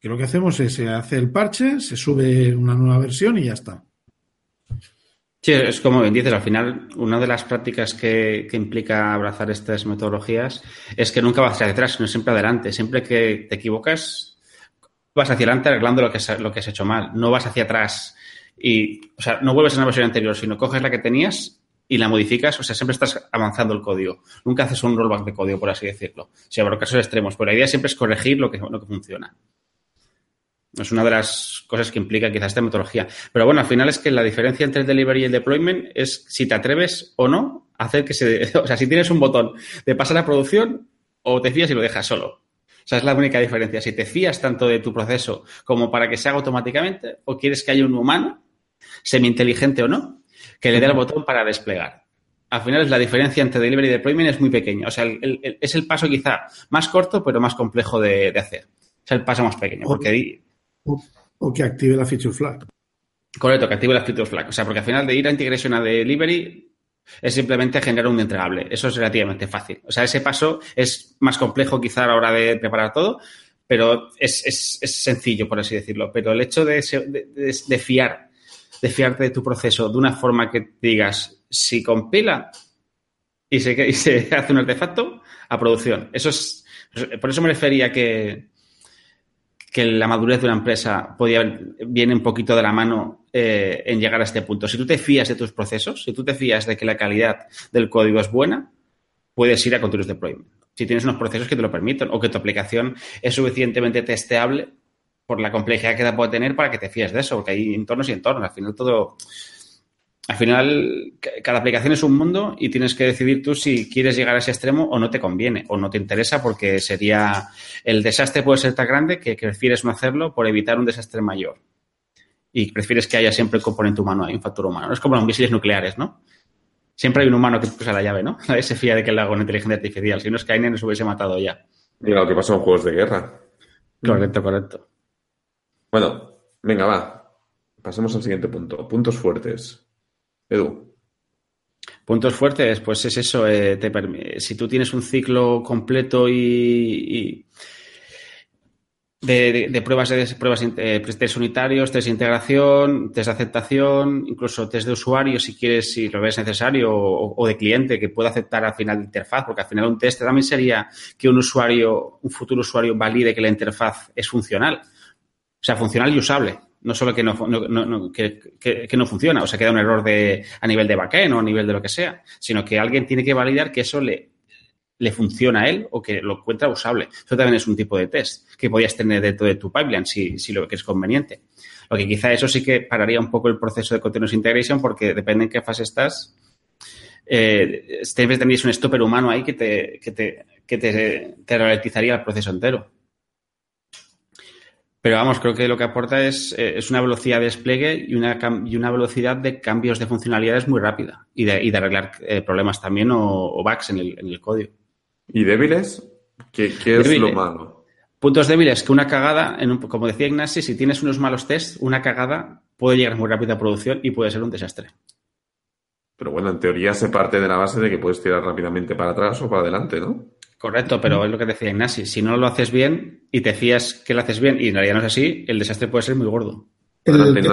Que lo que hacemos es se hace el parche, se sube una nueva versión y ya está. Sí, es como bien dices, al final, una de las prácticas que, que, implica abrazar estas metodologías es que nunca vas hacia atrás, sino siempre adelante. Siempre que te equivocas, vas hacia adelante arreglando lo que, lo que has hecho mal. No vas hacia atrás y, o sea, no vuelves a una versión anterior, sino coges la que tenías y la modificas, o sea, siempre estás avanzando el código. Nunca haces un rollback de código, por así decirlo. O sea, por casos extremos, pero la idea siempre es corregir lo que, lo que funciona. Es una de las cosas que implica quizás esta metodología. Pero bueno, al final es que la diferencia entre el delivery y el deployment es si te atreves o no a hacer que se... *laughs* O sea, si tienes un botón de pasar a producción o te fías y lo dejas solo. O sea, es la única diferencia. Si te fías tanto de tu proceso como para que se haga automáticamente o quieres que haya un humano, semi-inteligente o no, que le dé el botón para desplegar. Al final la diferencia entre delivery y deployment es muy pequeña. O sea, el, el, es el paso quizá más corto, pero más complejo de, de hacer. Es el paso más pequeño. Porque o, o, que active la feature flag. Correcto, que active la feature flag. O sea, porque al final de ir a integration a delivery es simplemente generar un entregable. Eso es relativamente fácil. O sea, ese paso es más complejo quizá a la hora de preparar todo, pero es, es, es sencillo, por así decirlo. Pero el hecho de, de, fiar, de fiarte de tu proceso de una forma que digas, si compila y se, y se *laughs* hace un artefacto, a producción. Eso es, por eso me refería que, que la madurez de una empresa podía, viene un poquito de la mano eh, en llegar a este punto. Si tú te fías de tus procesos, si tú te fías de que la calidad del código es buena, puedes ir a continuous deployment. Si tienes unos procesos que te lo permiten o que tu aplicación es suficientemente testeable por la complejidad que puede tener para que te fíes de eso, porque hay entornos y entornos. Al final todo, al final, cada aplicación es un mundo y tienes que decidir tú si quieres llegar a ese extremo o no te conviene o no te interesa porque sería el desastre puede ser tan grande que prefieres no hacerlo por evitar un desastre mayor. Y prefieres que haya siempre el componente humano, hay un factor humano. No es como los misiles nucleares, ¿no? Siempre hay un humano que usa la llave, ¿no? *laughs* Nadie se fía de que le haga una inteligencia artificial. Si no es que Skynet nos hubiese matado ya. Mira lo que pasa en juegos de guerra. Correcto, correcto. Bueno, venga, va. Pasemos al siguiente punto. Puntos fuertes. Edu. Puntos fuertes, pues es eso. Eh, te, si tú tienes un ciclo completo y, y de, de, de, pruebas de pruebas eh, test unitarios, test de integración, test de aceptación, incluso test de usuario si quieres, si lo ves necesario, o, o, de cliente que pueda aceptar al final de interfaz, porque al final un test también sería que un usuario, un futuro usuario valide que la interfaz es funcional. O sea, funcional y usable no solo que no, no, no que, que, que, no funciona, o sea, que da un error de, a nivel de backend o a nivel de lo que sea, sino que alguien tiene que validar que eso le, le funciona a él o que lo encuentra usable. Eso también es un tipo de test que podías tener dentro de tu pipeline si, si lo que es conveniente. Lo que quizá eso sí que pararía un poco el proceso de continuous integration porque depende en qué fase estás. Eh, debes tener un stopper humano ahí que te, que te, que te, te el proceso entero. Pero vamos, creo que lo que aporta es, eh, es una velocidad de despliegue y una, y una velocidad de cambios de funcionalidades muy rápida y de, y de arreglar eh, problemas también o, o, bugs en el, en el código. ¿Y débiles? ¿Qué, qué es Débil, lo malo? Puntos débiles, que una cagada, en un, como decía Ignacio, si tienes unos malos tests, una cagada puede llegar muy rápido a producción y puede ser un desastre. Pero bueno, en teoría se parte de la base de que puedes tirar rápidamente para atrás o para adelante, ¿no? Correcto, pero es lo que decía Ignasi. Si no lo haces bien y te fías que lo haces bien y en realidad no es así, el desastre puede ser muy gordo. El, el,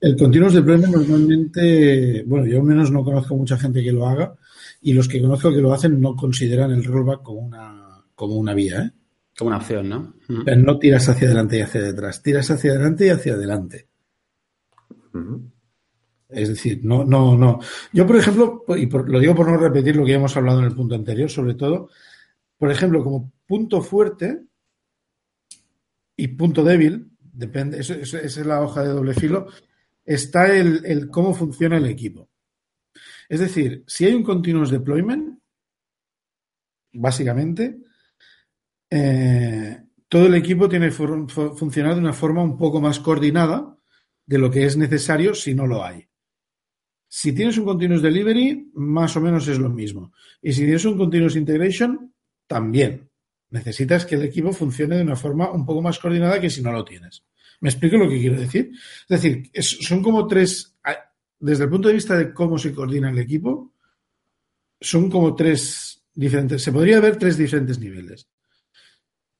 el continuous deployment normalmente, bueno, yo al menos no conozco mucha gente que lo haga y los que conozco que lo hacen no consideran el rollback como una, como una vía, ¿eh? Como una opción, ¿no? Pero no tiras hacia adelante y hacia detrás, tiras hacia adelante y hacia adelante. Es decir, no, no, no. Yo, por ejemplo, y por- lo digo por no repetir lo que ya hemos hablado en el punto anterior, sobre todo, por ejemplo, como punto fuerte y punto débil, depende, esa es la hoja de doble filo, está el, el cómo funciona el equipo. Es decir, si hay un continuous deployment, básicamente, eh, todo el equipo tiene que fu- fu- funcionar de una forma un poco más coordinada de lo que es necesario si no lo hay. Si tienes un continuous delivery, más o menos es lo mismo. Y si tienes un continuous integration, también. Necesitas que el equipo funcione de una forma un poco más coordinada que si no lo tienes. ¿Me explico lo que quiero decir? Es decir, son como tres, desde el punto de vista de cómo se coordina el equipo, son como tres diferentes, se podría ver tres diferentes niveles.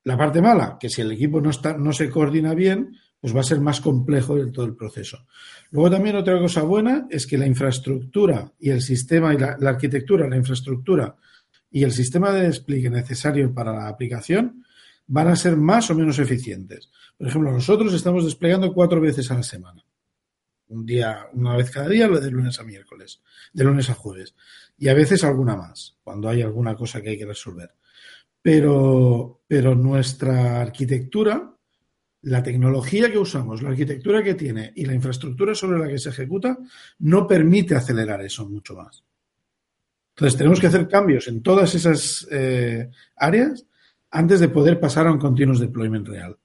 La parte mala, que si el equipo no, está, no se coordina bien, pues va a ser más complejo el, todo el proceso. Luego también otra cosa buena es que la infraestructura y el sistema y la, la arquitectura, la infraestructura y el sistema de despliegue necesario para la aplicación van a ser más o menos eficientes. Por ejemplo, nosotros estamos desplegando cuatro veces a la semana. Un día, una vez cada día, de lunes a miércoles, de lunes a jueves. Y a veces alguna más, cuando hay alguna cosa que hay que resolver. Pero, pero nuestra arquitectura, la tecnología que usamos, la arquitectura que tiene y la infraestructura sobre la que se ejecuta no permite acelerar eso mucho más. Entonces tenemos que hacer cambios en todas esas eh, áreas antes de poder pasar a un continuous deployment real.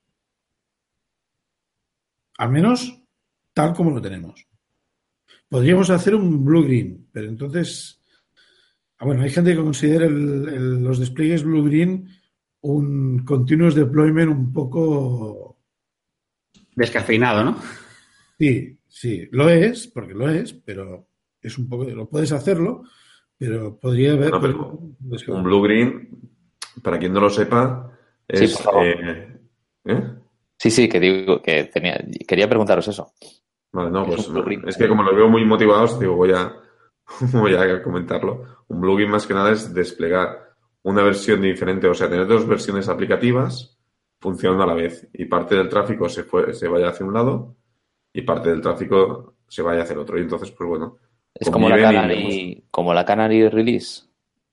Al menos tal como lo tenemos. Podríamos hacer un blue-green, pero entonces, ah, bueno, hay gente que considera el- el- los despliegues blue-green un continuous deployment un poco Descafeinado, ¿no? Sí, sí, lo es, porque lo es, pero es un poco, lo puedes hacerlo, pero podría haber. No, pero Un blue green, para quien no lo sepa, Sí, es. por favor. eh, ¿eh? Sí, sí, que digo que tenía, quería preguntaros eso. Vale, no, Es pues no. plugin. es que como los veo muy motivados, digo, voy a, *laughs* voy a comentarlo. Un plugin más que nada es desplegar una versión diferente, o sea, tener dos versiones aplicativas funcionando a la vez y parte del tráfico se, fue, se vaya hacia un lado y parte del tráfico se vaya hacia el otro. Y entonces, pues bueno, Es como la y Canary, como la Canary Release.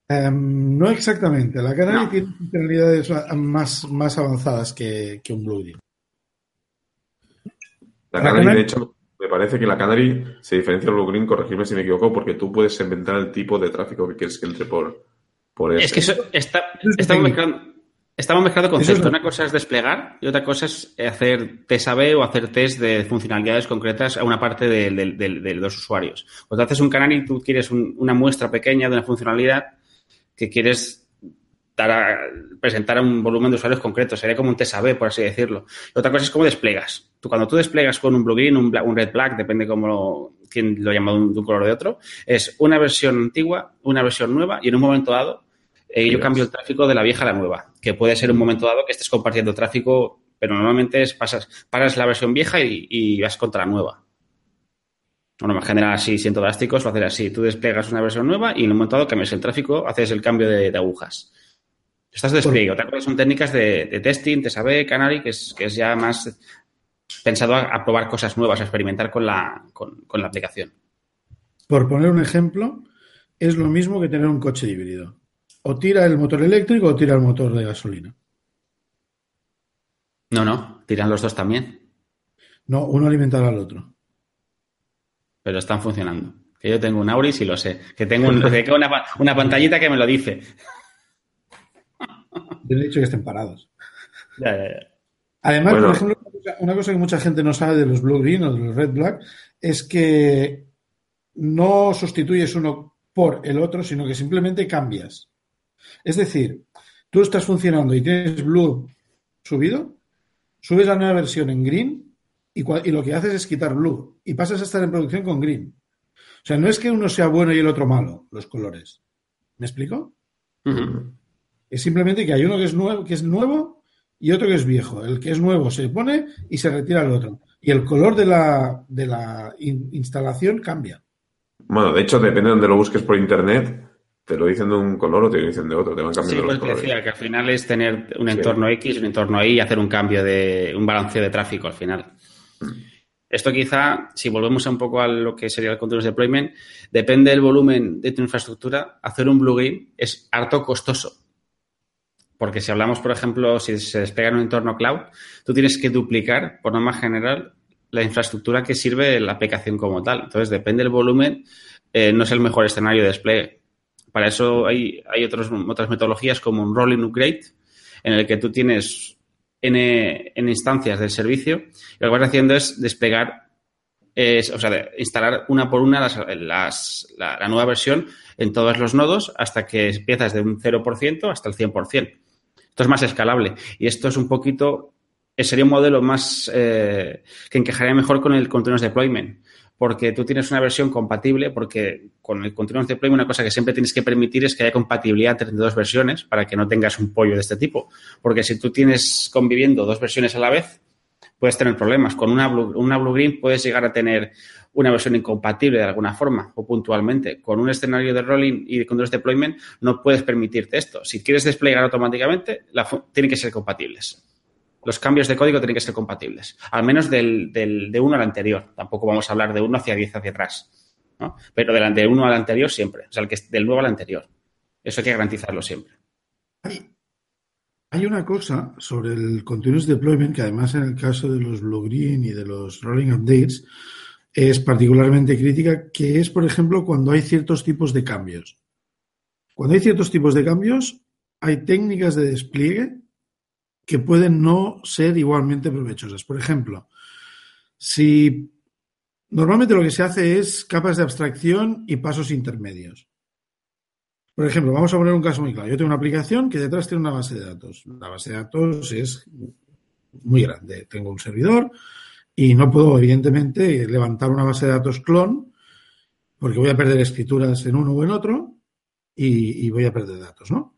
Em, no exactamente. La Canary No. tiene funcionalidades más, más avanzadas que, que un Blue La La Canary, Canary- de hecho, me parece que la Canary se diferencia del Blue Green, corregirme si me equivoco, porque tú puedes inventar el tipo de tráfico que quieres que entre por, por ese. Es que eso está, es estamos, mezclando, estamos mezclando es conceptos. lo- Una cosa es desplegar y otra cosa es hacer test A-B o hacer test de funcionalidades concretas a una parte de, de- de- de los usuarios. Cuando haces un canal y tú quieres un- una muestra pequeña de una funcionalidad que quieres dar a- presentar a un volumen de usuarios concreto. Sería como un test A-B, por así decirlo. Y otra cosa es cómo desplegas. Tú, cuando tú desplegas con un blue green, un, un red black, depende cómo lo, quién lo llama de un, de un color o de otro, es una versión antigua, una versión nueva y en un momento dado eh, yo cambio el tráfico de la vieja a la nueva, que puede ser un momento dado que estés compartiendo tráfico, pero normalmente es pasas, paras la versión vieja y, y vas contra la nueva. Bueno, en general así, siento drásticos, lo hacer así. Tú desplegas una versión nueva y en un momento dado cambias el tráfico, haces el cambio de, de agujas. Estás de despliegue. Otra cosa son técnicas de, de testing, TSAB, Canary, que es, que es ya más pensado a, a probar cosas nuevas, a experimentar con la, con, con la aplicación. Por poner un ejemplo, es lo mismo que tener un coche híbrido. O tira el motor eléctrico o tira el motor de gasolina. No, no, tiran los dos también, No, uno alimentará al otro. pero están funcionando. Que yo tengo un Auris y lo sé. Que tengo, un- *laughs* que tengo una, una pantallita que me lo dice. Yo he dicho que estén parados. Ya, ya, ya. Además, Bueno. por ejemplo, una cosa- que mucha gente no sabe de los Blue Green o de los Red Black es que no sustituyes uno por el otro, sino que simplemente cambias. Es decir, tú estás funcionando y tienes Blue subido, subes la nueva versión en Green y, lo que haces es quitar Blue y pasas a estar en producción con Green. O sea, no es que uno sea bueno y el otro malo, los colores. ¿Me explico? Es simplemente que hay uno que es nuevo, que es nuevo y otro que es viejo. El que es nuevo se pone y se retira el otro. Y el color de la, de la in- instalación cambia. Bueno, de hecho, depende de donde lo busques por internet, te lo dicen de un color o te lo dicen de otro, te van cambiando Sí, los pues te colores. decía que al final es tener un Sí. entorno X, un entorno Y y hacer un cambio de un balanceo de tráfico al final. Esto quizá, si volvemos un poco a lo que sería el continuous deployment, depende del volumen de tu infraestructura, hacer un blue-green es harto costoso. Porque si hablamos, por ejemplo, si se despega en un entorno cloud, tú tienes que duplicar, por norma general, la infraestructura que sirve la aplicación como tal. Entonces, depende del volumen, eh, no es el mejor escenario de despliegue. Para eso hay, hay otros, otras metodologías como un rolling upgrade, en el que tú tienes N, N instancias del servicio y lo que vas haciendo es desplegar, es, o sea, instalar una por una las- la, la nueva versión en todos los nodos hasta que empiezas de un 0% hasta el 100%. Esto es más escalable y esto es un poquito, eh, sería un modelo más eh, que encajaría mejor con el continuous deployment porque tú tienes una versión compatible, porque con el continuous deployment una cosa que siempre tienes que permitir es que haya compatibilidad entre dos versiones para que no tengas un pollo de este tipo. Porque si tú tienes conviviendo dos versiones a la vez, puedes tener problemas. Con una Blue, una Blue Green puedes llegar a tener una versión incompatible de alguna forma o puntualmente. Con un escenario de rolling y de continuous deployment no puedes permitirte esto. Si quieres desplegar automáticamente, tienen que ser compatibles los cambios de código tienen que ser compatibles, al menos del, del- de uno al anterior. Tampoco vamos a hablar de uno hacia 10 hacia atrás, ¿no? pero del de uno al anterior siempre, o sea, el que, del nuevo al anterior. Eso hay que garantizarlo siempre. Hay, hay una cosa sobre el continuous deployment que además en el caso de los blue green y de los rolling updates es particularmente crítica, que es, por ejemplo, cuando hay ciertos tipos de cambios. Cuando hay ciertos tipos de cambios, hay técnicas de despliegue que pueden no ser igualmente provechosas. Por ejemplo, si normalmente lo que se hace es capas de abstracción y pasos intermedios. Por ejemplo, vamos a poner un caso muy claro. Yo tengo una aplicación que detrás tiene una base de datos. La base de datos es muy grande. Tengo un servidor y no puedo, evidentemente, levantar una base de datos clon porque voy a perder escrituras en uno o en otro y, voy a perder datos, ¿no?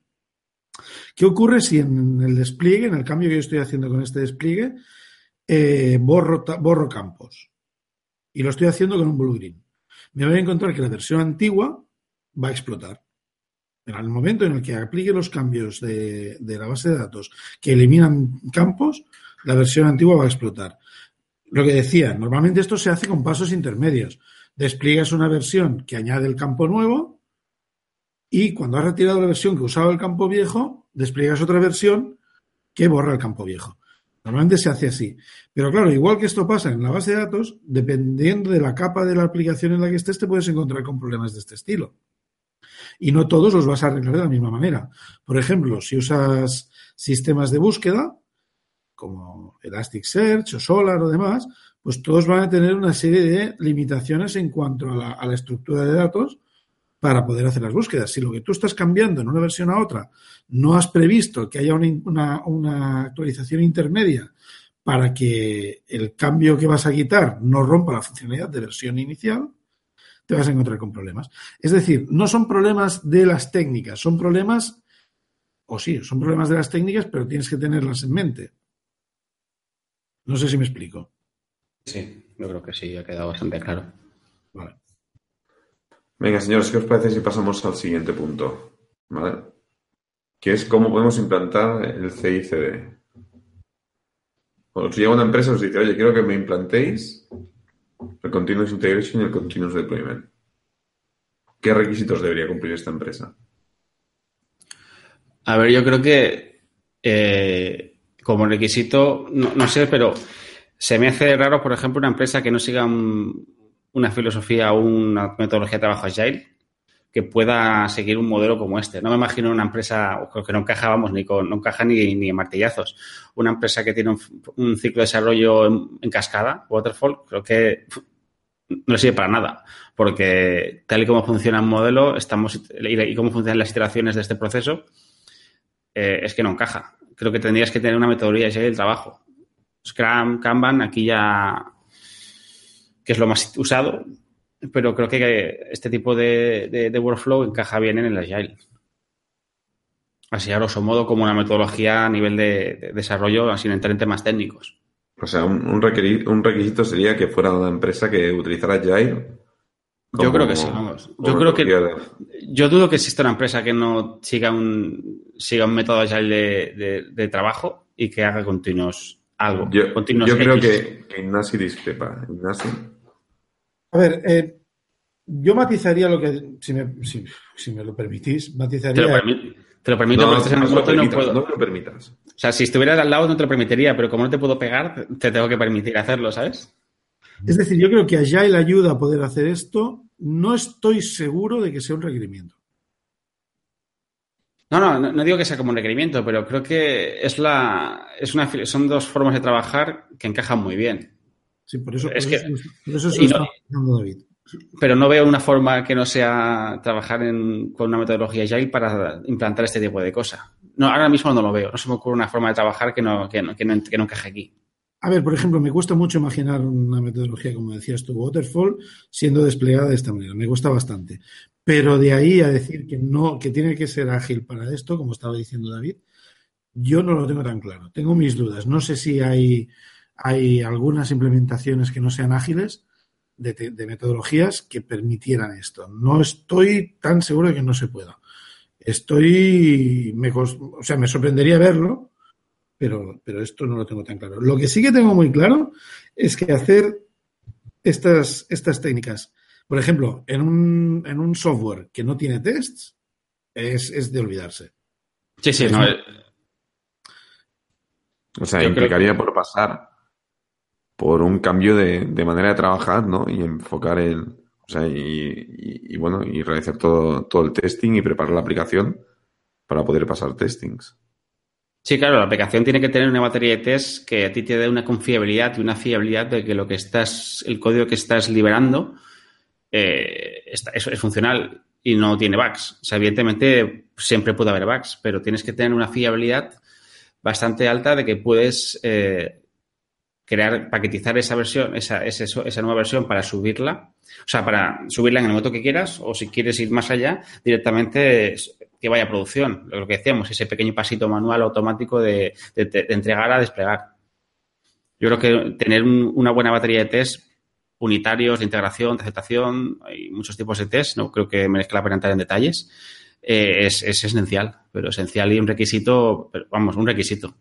¿Qué ocurre si en el despliegue, en el cambio que yo estoy haciendo con este despliegue, eh, borro, borro campos? Y lo estoy haciendo con un blue green. Me voy a encontrar que la versión antigua va a explotar. En el momento en el que aplique los cambios de, de la base de datos que eliminan campos, la versión antigua va a explotar. Lo que decía, normalmente esto se hace con pasos intermedios. Despliegas una versión que añade el campo nuevo y cuando has retirado la versión que usaba el campo viejo, despliegas otra versión que borra el campo viejo. Normalmente se hace así. Pero claro, igual que esto pasa en la base de datos, dependiendo de la capa de la aplicación en la que estés, te puedes encontrar con problemas de este estilo. Y no todos los vas a arreglar de la misma manera. Por ejemplo, si usas sistemas de búsqueda, como Elasticsearch o Solar o demás, pues todos van a tener una serie de limitaciones en cuanto a la, estructura de datos para poder hacer las búsquedas. Si lo que tú estás cambiando en una versión a otra no has previsto que haya una actualización intermedia para que el cambio que vas a quitar no rompa la funcionalidad de versión inicial, te vas a encontrar con problemas. Es decir, no son problemas de las técnicas, son problemas, o sí, son problemas de las técnicas, pero tienes que tenerlas en mente. No sé si me explico. Sí, yo creo que sí, ha quedado bastante claro. Vale. Venga, señores, ¿qué os parece si pasamos al siguiente punto? ¿Vale? Que es cómo podemos implantar el CICD. Os llega una empresa y os dice, oye, quiero que me implantéis el Continuous Integration y el Continuous Deployment. ¿Qué requisitos debería cumplir esta empresa? A ver, yo creo que eh, como requisito, no, sé, pero se me hace raro, por ejemplo, una empresa que no siga un, una filosofía o una metodología de trabajo agile que pueda seguir un modelo como este. No me imagino una empresa que no encaja, vamos, ni con, no encaja ni, ni en martillazos. Una empresa que tiene un, ciclo de desarrollo en, cascada, Waterfall, creo que no sirve para nada, porque tal y como funciona un modelo, estamos y, y cómo funcionan las iteraciones de este proceso, eh, es que no encaja. Creo que tendrías que tener una metodología agile del trabajo. Scrum, Kanban, aquí ya que es lo más usado, pero creo que este tipo de, de, de, workflow encaja bien en el Agile. Así, a grosso modo, como una metodología a nivel de, de desarrollo, entrar en temas técnicos. O sea, un, un, requisito sería que fuera una empresa que utilizara Agile Yo creo que sí, vamos. Yo creo que. Yo dudo que exista una empresa que no siga un, siga un método agile de, trabajo y que haga continuos algo. Yo, yo creo que, que Ignasi discrepa. A ver, eh, yo matizaría lo que, si me, si, me lo permitís, matizaría. Te lo, permito porque estás en el no, y no puedo. No lo permitas. O sea, si estuvieras al lado no te lo permitiría, pero como no te puedo pegar, te tengo que permitir hacerlo, ¿sabes? Es decir, yo creo que Agile ayuda a poder hacer esto. No estoy seguro de que sea un requerimiento. No, no, no, digo que sea como un requerimiento, pero creo que es la, es una, son dos formas de trabajar que encajan muy bien. Sí, por eso, es que, eso, está David. Pero no veo una forma que no sea trabajar con una metodología Agile para implantar este tipo de cosas. No, ahora mismo no lo veo. No se me ocurre una forma de trabajar que no, que no, que no, que no encaje aquí. A ver, por ejemplo, me cuesta mucho imaginar una metodología, como decías tú, Waterfall, siendo desplegada de esta manera. Me cuesta bastante. Pero de ahí a decir que no, que tiene que ser ágil para esto, como estaba diciendo David, yo no lo tengo tan claro. Tengo mis dudas. No sé si hay, hay algunas implementaciones que no sean ágiles de, metodologías que permitieran esto. No estoy tan seguro de que no se pueda. Estoy, me, o sea, me sorprendería verlo, pero, pero esto no lo tengo tan claro. Lo que sí que tengo muy claro es que hacer estas, estas técnicas, por ejemplo, en un, en un software que no tiene tests, es, de olvidarse. Sí, sí, no. Eh, o sea, implicaría por pasar por un cambio de, manera de trabajar, ¿no? Y enfocar el, o sea, y, bueno, y realizar todo, todo el testing y preparar la aplicación para poder pasar testings. Sí, claro, la aplicación tiene que tener una batería de test que a ti te dé una confiabilidad y una fiabilidad de que lo que estás, el código que estás liberando eh, es, funcional y no tiene bugs. O sea, evidentemente siempre puede haber bugs, pero tienes que tener una fiabilidad bastante alta de que puedes eh, crear, paquetizar esa versión, esa, esa, nueva versión para subirla, o sea, para subirla en el momento que quieras, o si quieres ir más allá, directamente que vaya a producción. Lo que decíamos, ese pequeño pasito manual automático de, entregar a desplegar. Yo creo que tener una buena batería de test unitarios de integración, de aceptación, hay muchos tipos de test, no creo que merezca la pena entrar en detalles, eh, es, es, esencial, pero esencial y un requisito, vamos, un requisito.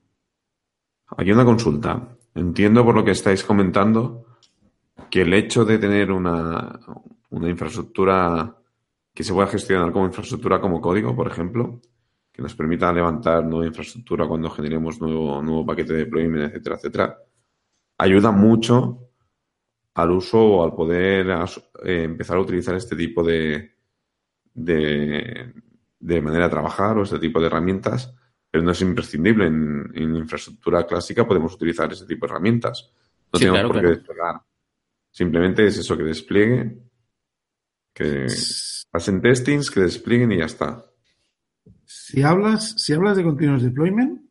Hay una consulta. Entiendo por lo que estáis comentando que el hecho de tener una, una infraestructura que se pueda gestionar como infraestructura como código, por ejemplo, que nos permita levantar nueva infraestructura cuando generemos nuevo, nuevo paquete de deployment, etcétera, etcétera, ayuda mucho al uso o al poder eh, empezar a utilizar este tipo de, de, de manera de trabajar o este tipo de herramientas pero no es imprescindible. En, infraestructura clásica podemos utilizar ese tipo de herramientas. No tenemos por qué desplegar. Simplemente es eso, que despliegue, que hacen testings, que desplieguen y ya está. Si hablas, si hablas de continuous deployment,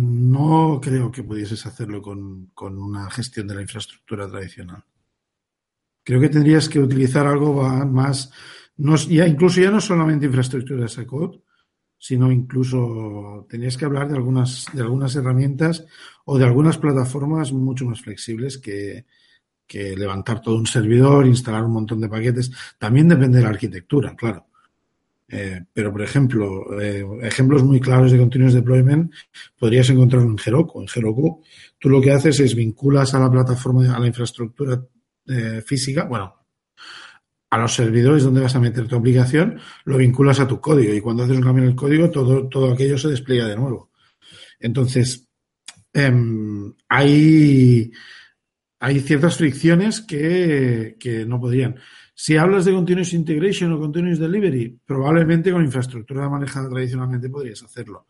no creo que pudieses hacerlo con, una gestión de la infraestructura tradicional. Creo que tendrías que utilizar algo más, no, ya, incluso ya no solamente infraestructura de code, sino incluso tenías que hablar de algunas, de algunas herramientas o de algunas plataformas mucho más flexibles que, levantar todo un servidor, instalar un montón de paquetes. También depende de la arquitectura, claro. Eh, pero, por ejemplo, eh, ejemplos muy claros de continuous deployment podrías encontrar en Heroku. En Heroku, tú lo que haces es vinculas a la plataforma, a la infraestructura eh, física, bueno, a los servidores donde vas a meter tu aplicación, lo vinculas a tu código y cuando haces un cambio en el código, todo, todo aquello se despliega de nuevo. Entonces, em, hay, hay ciertas fricciones que, que, no podrían. Si hablas de Continuous Integration o Continuous Delivery, probablemente con infraestructura manejada tradicionalmente podrías hacerlo.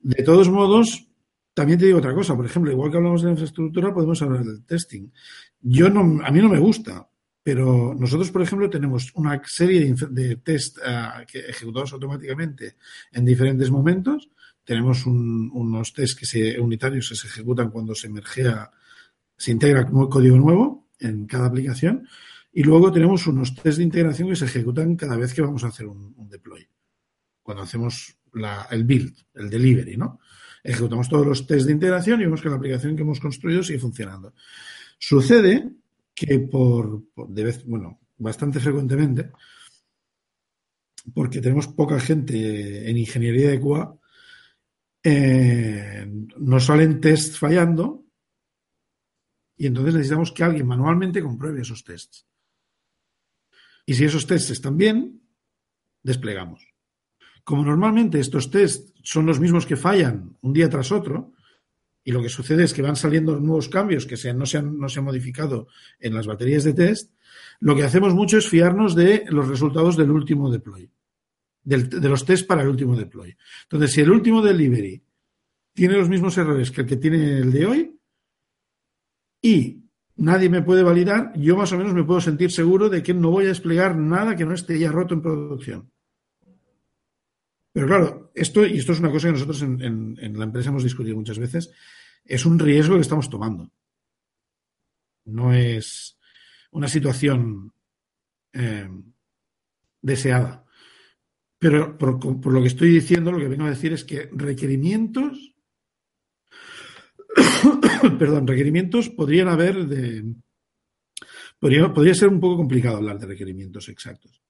De todos modos, también te digo otra cosa. Por ejemplo, igual que hablamos de la infraestructura, podemos hablar del testing. Yo no, a mí no me gusta, pero nosotros, por ejemplo, tenemos una serie de, test uh, que ejecutados automáticamente en diferentes momentos. Tenemos unos test que se, unitarios que se ejecutan cuando se emergea, se integra código nuevo en cada aplicación. Y luego tenemos unos test de integración que se ejecutan cada vez que vamos a hacer un, deploy. Cuando hacemos el build, el delivery, ¿no? Ejecutamos todos los test de integración y vemos que la aplicación que hemos construido sigue funcionando. Sucede que por, de vez, bueno, bastante frecuentemente, porque tenemos poca gente en ingeniería de QA, eh, nos salen tests fallando y entonces necesitamos que alguien manualmente compruebe esos tests. Y si esos tests están bien, desplegamos. Como normalmente estos tests son los mismos que fallan un día tras otro, y lo que sucede es que van saliendo nuevos cambios que no, se han, no se han modificado en las baterías de test, lo que hacemos mucho es fiarnos de los resultados del último deploy, de los tests para el último deploy. Entonces, si el último delivery tiene los mismos errores que el que tiene el de hoy y nadie me puede validar, yo más o menos me puedo sentir seguro de que no voy a desplegar nada que no esté ya roto en producción. Pero claro, esto, y esto es una cosa que nosotros en, la empresa hemos discutido muchas veces, es un riesgo que estamos tomando. No es una situación eh, deseada. Pero por, por, lo que estoy diciendo, lo que vengo a decir es que requerimientos, *coughs* perdón, requerimientos podrían haber de... Podría, podría ser un poco complicado hablar de requerimientos exactos.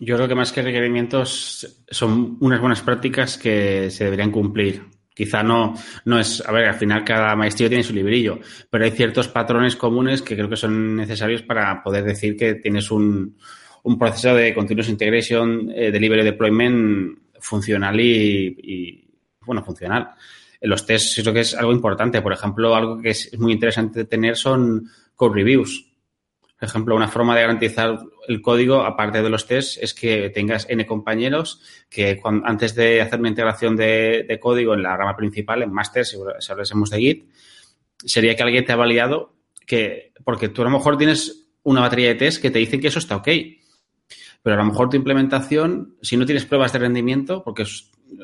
Yo creo que más que requerimientos son unas buenas prácticas que se deberían cumplir. Quizá no, no es, a ver, al final cada maestría tiene su librillo, pero hay ciertos patrones comunes que creo que son necesarios para poder decir que tienes un, proceso de continuous integration, eh, delivery deployment funcional y, bueno, funcional. Los tests creo que es algo importante. Por ejemplo, algo que es muy interesante tener son code reviews. Por ejemplo, una forma de garantizar el código, aparte de los tests, es que tengas N compañeros que antes de hacer una integración de, código en la rama principal, en master, si, hablásemos de Git, sería que alguien te ha validado que, porque tú a lo mejor tienes una batería de test que te dicen que eso está ok. Pero a lo mejor tu implementación, si no tienes pruebas de rendimiento, porque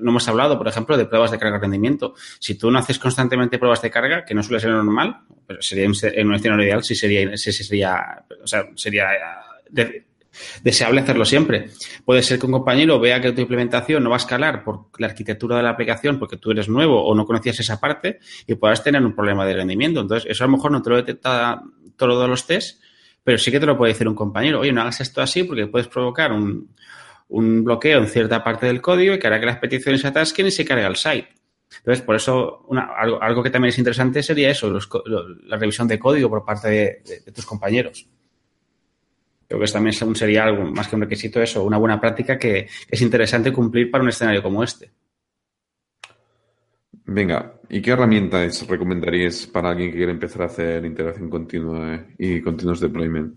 no hemos hablado, por ejemplo, de pruebas de carga de rendimiento. Si tú no haces constantemente pruebas de carga, que no suele ser normal, pero sería en un escenario ideal, sí sería, sí, sería, o sea, sería deseable hacerlo siempre. Puede ser que un compañero vea que tu implementación no va a escalar por la arquitectura de la aplicación porque tú eres nuevo o no conocías esa parte y puedas tener un problema de rendimiento. Entonces, eso a lo mejor no te lo detecta todos los tests, pero sí que te lo puede decir un compañero. Oye, no hagas esto así porque puedes provocar un, bloqueo en cierta parte del código y que hará que las peticiones se atasquen y se cargue al site. Entonces, por eso, algo, que también es interesante sería eso, la revisión de código por parte de tus compañeros. Creo que también sería algo más que un requisito eso, una buena práctica que es interesante cumplir para un escenario como este. Venga, ¿y qué herramientas recomendaríais para alguien que quiera empezar a hacer integración continua y continuous deployment?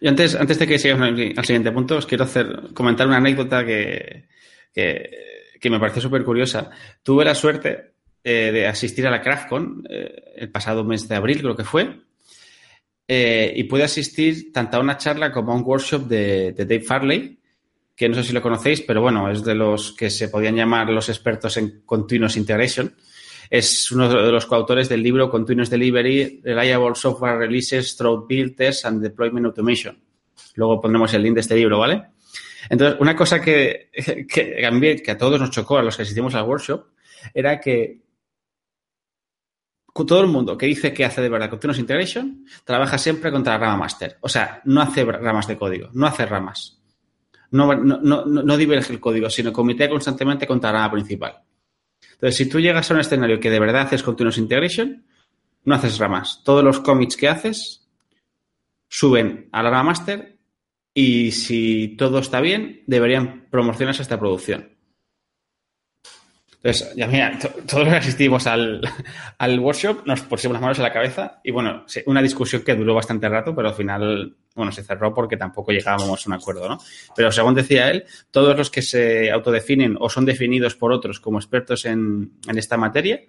Y antes, antes de que sigamos al siguiente punto, os quiero hacer, comentar una anécdota que, que, me pareció súper curiosa. Tuve la suerte eh, de asistir a la CraftCon eh, el pasado mes de abril, creo que fue, eh, y puede asistir tanto a una charla como a un workshop de, Dave Farley, que no sé si lo conocéis, pero bueno, es de los que se podían llamar los expertos en Continuous Integration. Es uno de los coautores del libro Continuous Delivery, Reliable Software Releases Through Build Tests and Deployment Automation. Luego pondremos el link de este libro, ¿vale? Entonces, una cosa que, *laughs* que, que a todos nos chocó, a los que asistimos al workshop, era que todo el mundo que dice que hace de verdad Continuous Integration trabaja siempre contra la rama master. O sea, no hace ramas de código, no hace ramas. No, no, no, diverge el código, sino comite constantemente contra la rama principal. Entonces, si tú llegas a un escenario que de verdad haces Continuous Integration, no haces ramas. Todos los commits que haces suben a la rama master y si todo está bien, deberían promocionarse esta producción. Entonces, ya mira, todos los que asistimos al, workshop nos pusimos las manos en la cabeza y bueno, una discusión que duró bastante rato, pero al final, bueno, se cerró porque tampoco llegábamos a un acuerdo, ¿no? Pero según decía él, todos los que se autodefinen o son definidos por otros como expertos en, esta materia,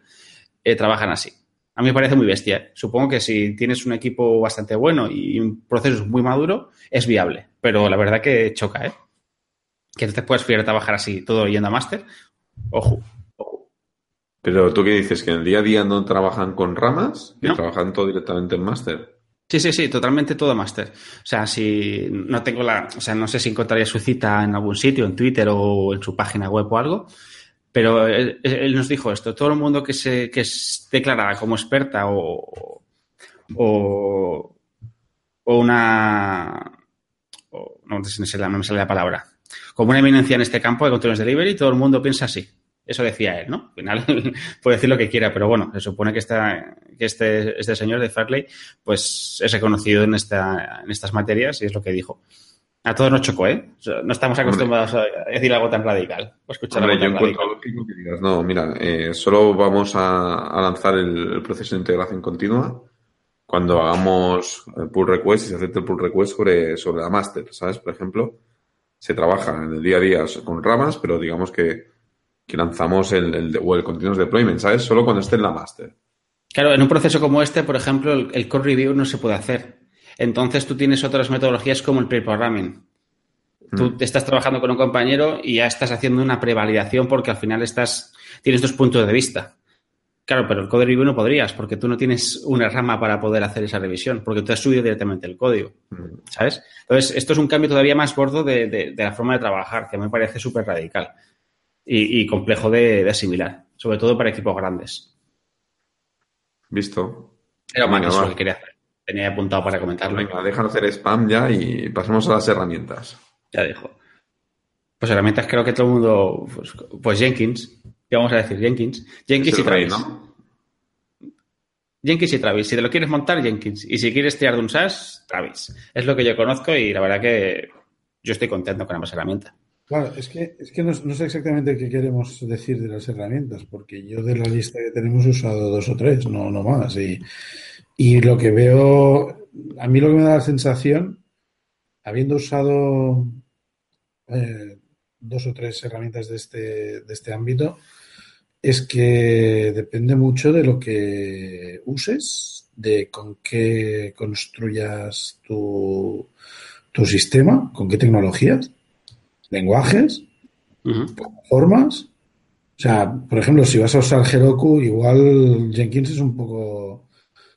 eh, trabajan así. A mí me parece muy bestia. ¿eh? Supongo que si tienes un equipo bastante bueno y un proceso muy maduro, es viable. Pero la verdad que choca, ¿eh? Que no te puedes fiar a trabajar así, todo yendo a máster. Ojo. Pero tú qué dices, que en el día a día no trabajan con ramas y trabajan todo directamente en máster. Sí, sí, sí, totalmente todo máster. O sea, si no tengo la, o sea, no sé si encontraría su cita en algún sitio, en Twitter o en su página web o algo, pero él, nos dijo esto, todo el mundo que se, que es declarada como experta o, o, o una... o- no, me sale, la palabra. Como una eminencia en este campo de continuous delivery, todo el mundo piensa así. Eso decía él, ¿no? Al final *laughs* puede decir lo que quiera, pero bueno, se supone que, esta, que este, este señor de Fairley pues es reconocido en, esta, en estas materias y es lo que dijo. A todos nos chocó, ¿eh? No estamos acostumbrados a decir algo tan radical. O escuchar Hombre, yo algo tan encuentro radical. lógico que digas, no, mira, eh, solo vamos a, a lanzar el, proceso de integración continua cuando hagamos el pull request y se acepte el pull request sobre, sobre la master, ¿sabes? Por ejemplo, se trabaja en el día a día con ramas, pero digamos que, que lanzamos el, el, o el continuous deployment, ¿sabes? Solo cuando esté en la master. Claro, en un proceso como este, por ejemplo, el, el code review no se puede hacer. Entonces tú tienes otras metodologías como el pre-programming. Tú Mm. estás trabajando con un compañero y ya estás haciendo una prevalidación porque al final estás tienes dos puntos de vista. Claro, pero el code review no podrías porque tú no tienes una rama para poder hacer esa revisión porque tú has subido directamente el código, Mm. ¿sabes? Entonces, esto es un cambio todavía más gordo de, de- de la forma de trabajar que me parece súper radical y, y complejo de, de asimilar, sobre todo para equipos grandes. Visto. Era más Venga, eso que quería hacer. Tenía apuntado para comentarlo. Venga, déjanos hacer spam ya y pasemos a las herramientas. Ya dijo. Pues herramientas creo que todo el mundo. Pues, pues Jenkins. ¿Qué vamos a decir? Jenkins. Jenkins y rey, Travis. ¿no? Jenkins y Travis. Si te lo quieres montar, Jenkins. Y si quieres tirar de un SaaS, Travis. Es lo que yo conozco y la verdad que yo estoy contento con ambas herramientas. Claro, es que, es que no, sé exactamente qué queremos decir de las herramientas, porque yo de la lista que tenemos he usado dos o tres, no, no más. Y, y lo que veo, a mí lo que me da la sensación, habiendo usado eh, dos o tres herramientas de este, de este ámbito, es que depende mucho de lo que uses, de con qué construyas tu, tu sistema, con qué tecnologías, lenguajes, Ujú. formas. O sea, por ejemplo, si vas a usar Heroku, igual Jenkins es un poco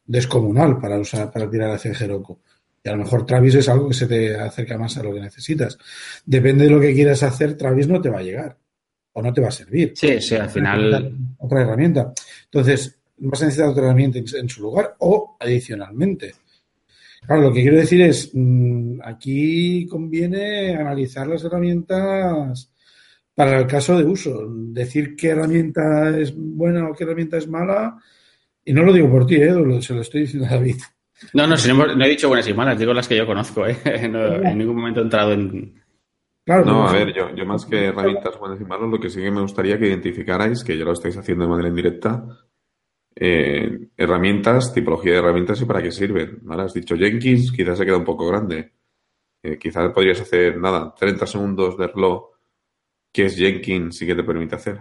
descomunal para usar, para tirar hacia Heroku. Y a lo mejor Travis es algo que se te acerca más a lo que necesitas. Depende de lo que quieras hacer, Travis no te va a llegar. O no te va a servir. Sí, sí, al final. Otra herramienta. Entonces, vas a necesitar otra herramienta en, en su lugar o adicionalmente. Claro, lo que quiero decir es, mm, aquí conviene analizar las herramientas para el caso de uso. Decir qué herramienta es buena o qué herramienta es mala, y no lo digo por ti, ¿eh? Se lo estoy diciendo a David. No, no, si no, he dicho buenas y malas, digo las que yo conozco, ¿eh? *laughs* No, en ningún momento he entrado en. Claro, No, a ver, yo, yo más que herramientas buenas y malas, lo que sí que me gustaría que identificarais, que ya lo estáis haciendo de manera indirecta, eh, herramientas, tipología de herramientas y para qué sirven. Has dicho Jenkins, quizás se queda un poco grande. Eh, quizás podrías hacer, nada, 30 segundos de reloj, que es Jenkins y que te permite hacer.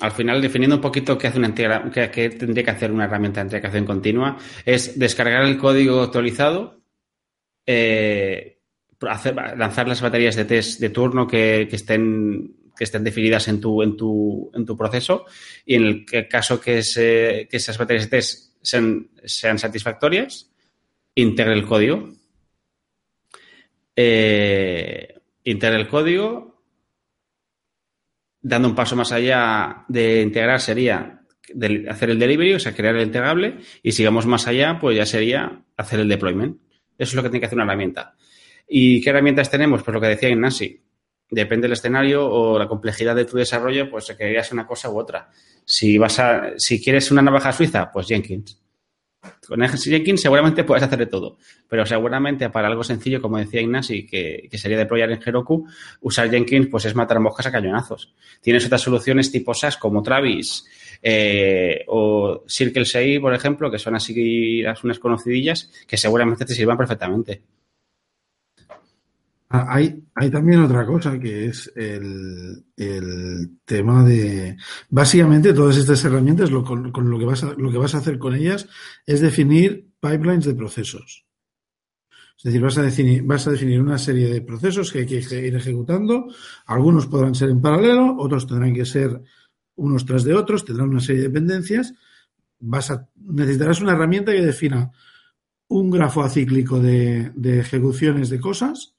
Al final, definiendo un poquito qué, hace una qué, qué tendría que hacer una herramienta de integración continua, es descargar el código actualizado, eh, hacer- lanzar las baterías de test de turno que estén, que estén definidas en tu, en, tu, en tu proceso y en el caso que, se- que esas baterías sean, sean satisfactorias, integre el código. Eh, integre el código, dando un paso más allá de integrar sería hacer el delivery, o sea, crear el integrable, y sigamos más allá, pues ya sería hacer el deployment. Eso es lo que tiene que hacer una herramienta. ¿Y qué herramientas tenemos? Pues lo que decía Ignasi. Depende del escenario o la complejidad de tu desarrollo, pues querías una cosa u otra. Si vas a, si quieres una navaja suiza, pues Jenkins. Con Jenkins seguramente puedes hacer de todo, pero seguramente para algo sencillo, como decía Ignasi, que, sería deployar en Heroku, usar Jenkins pues es matar moscas a cañonazos. Tienes otras soluciones tipo SaaS como Travis eh, o Circle CI, por ejemplo, que son así unas conocidillas que seguramente te sirvan perfectamente. Ah, Hay, hay también otra cosa que es el, tema de. Básicamente, todas estas herramientas, lo, con, lo, que vas a, lo que vas a hacer con ellas es definir pipelines de procesos. Es decir, vas a, definir, vas a definir una serie de procesos que hay que ir ejecutando. Algunos podrán ser en paralelo, otros tendrán que ser unos tras de otros, tendrán una serie de dependencias. Vas a, necesitarás una herramienta que defina un grafo acíclico de ejecuciones de cosas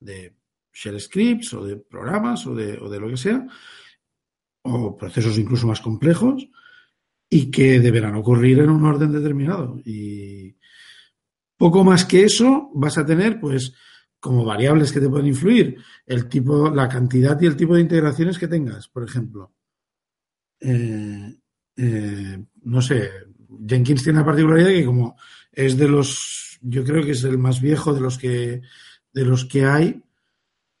de shell scripts o de programas o de, o de lo que sea, o procesos incluso más complejos, y que deberán ocurrir en un orden determinado. Y, Poco más que eso vas a tener, pues, como variables que te pueden influir, el tipo, la cantidad y el tipo de integraciones que tengas, por ejemplo. Eh, eh, no sé, Jenkins tiene la particularidad que como es de los, yo creo que es el más viejo de los que, de los que hay.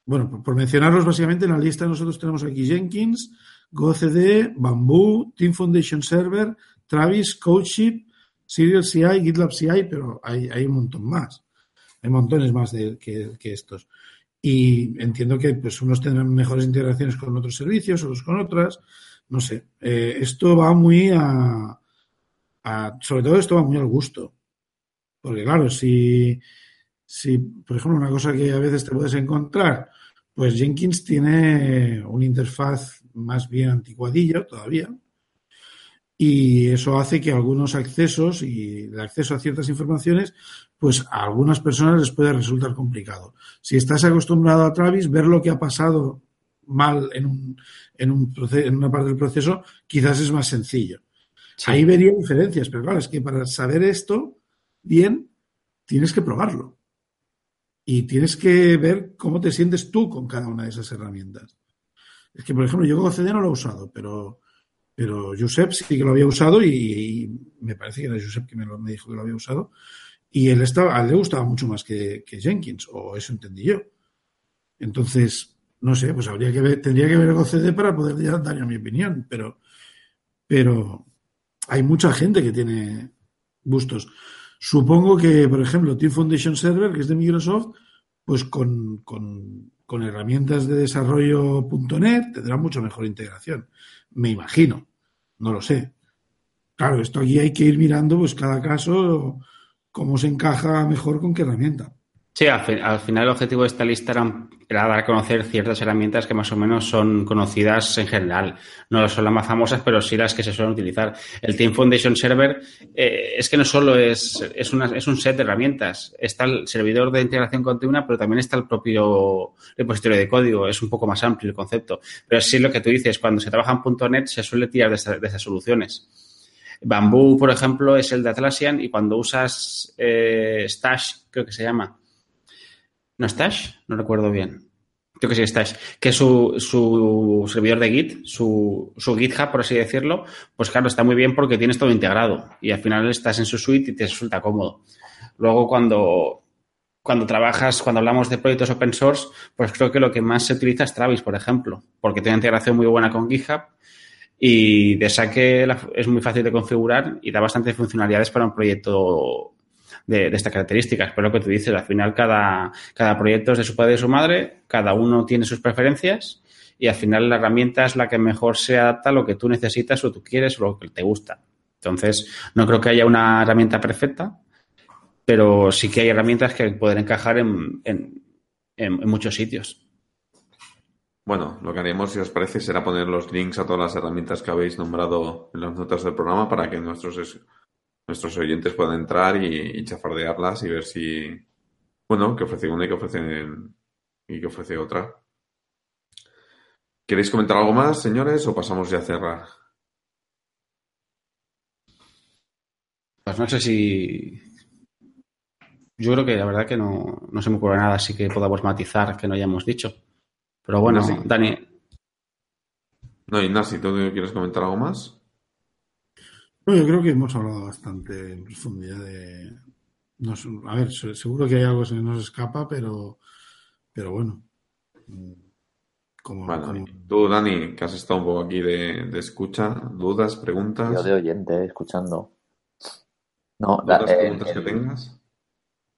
Bueno, por, mencionarlos básicamente en la lista nosotros tenemos aquí Jenkins, GoCD, Bamboo, Team Foundation Server, Travis, CodeShip, Serial CI, GitLab CI, pero hay, hay un montón más. Hay montones más de, que, estos. Y entiendo que pues unos tendrán mejores integraciones con otros servicios, otros con otras. No sé. Eh, esto va muy a, Sobre todo esto va muy al gusto. Porque claro, si, si, por ejemplo, una cosa que a veces te puedes encontrar, pues Jenkins tiene una interfaz más bien anticuadillo todavía, y eso hace que algunos accesos y el acceso a ciertas informaciones, pues a algunas personas les puede resultar complicado. Si estás acostumbrado a Travis, ver lo que ha pasado mal en, un, en, un en una parte del proceso quizás es más sencillo. Ahí vería diferencias, pero claro, es que para saber esto bien, tienes que probarlo. Y tienes que ver cómo te sientes tú con cada una de esas herramientas. Es que, por ejemplo, yo CD no lo he usado, pero pero Josep sí que lo había usado y, me parece que era Josep que me, lo, me, dijo que lo había usado. Y él estaba, a él le gustaba mucho más que, Jenkins, o eso entendí yo. Entonces, no sé, pues habría que ver, tendría que ver el CD para poder dar mi opinión, pero, pero hay mucha gente que tiene gustos. Supongo que, por ejemplo, Team Foundation Server, que es de Microsoft, pues con, con, con herramientas de desarrollo .NET tendrá mucho mejor integración. Me imagino no lo sé. Claro, esto aquí hay que ir mirando, pues cada caso, cómo se encaja mejor con qué herramienta. Sí, al, final el objetivo de esta lista era, dar a conocer ciertas herramientas que más o menos son conocidas en general. No son las más famosas, pero sí las que se suelen utilizar. El Team Foundation Server eh, es que no solo es, un set de herramientas. Está el servidor de integración continua, pero también está el propio repositorio de código. Es un poco más amplio el concepto. Pero sí lo que tú dices, cuando se trabaja en .NET se suele tirar de, de esas soluciones. Bamboo, por ejemplo, es el de Atlassian y cuando usas eh, Stash, creo que se llama, ¿No Stash? No recuerdo bien. Creo que sí, Stash. Que su, su servidor de Git, su, su GitHub, por así decirlo, pues claro, está muy bien porque tienes todo integrado y al final estás en su suite y te resulta cómodo. Luego, cuando, cuando trabajas, cuando hablamos de proyectos open source, pues creo que lo que más se utiliza es Travis, por ejemplo, porque tiene integración muy buena con GitHub y de saque es muy fácil de configurar y da bastantes funcionalidades para un proyecto de, estas características. Pero lo que tú dices, al final cada, cada proyecto es de su padre y de su madre, cada uno tiene sus preferencias y al final la herramienta es la que mejor se adapta a lo que tú necesitas o tú quieres o lo que te gusta. Entonces, no creo que haya una herramienta perfecta, pero sí que hay herramientas que pueden encajar en, en, en, muchos sitios. Bueno, lo que haremos, si os parece, será poner los links a todas las herramientas que habéis nombrado en las notas del programa para que nuestros nuestros oyentes puedan entrar y, chafardearlas y ver si, bueno, que ofrece una y que ofrece, y que ofrece otra. ¿Queréis comentar algo más, señores, o pasamos ya a cerrar? Pues no sé si. Yo creo que la verdad que no, se me ocurre nada así que podamos matizar que no hayamos dicho. Pero bueno, Dani. No, Ignacio, ¿tú quieres comentar algo más? Yo creo que hemos hablado bastante en profundidad de. a ver, seguro que hay algo que nos escapa, pero, pero bueno. Como, Tú, Dani, que has estado un poco aquí de, escucha, dudas, preguntas. Yo de oyente, escuchando. No, las preguntas que tengas.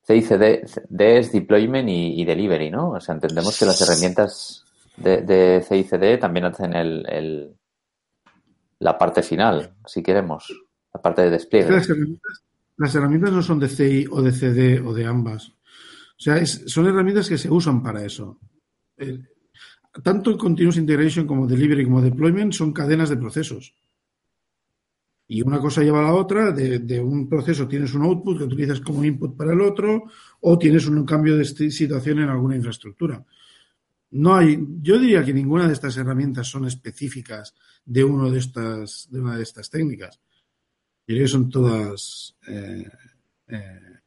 CICD es deployment y, delivery, ¿no? O sea, entendemos que las herramientas de, de CICD también hacen el, la parte final, si queremos, la parte de despliegue. Las herramientas, no son de CI o de CD o de ambas. O sea, son herramientas que se usan para eso. tanto Continuous Integration como Delivery como Deployment son cadenas de procesos. Y una cosa lleva a la otra, de, un proceso tienes un output que utilizas como input para el otro, o tienes un cambio de situación en alguna infraestructura. No hay, yo diría que ninguna de estas herramientas son específicas de uno de estas, de una de estas técnicas. Diría que son todas eh, eh,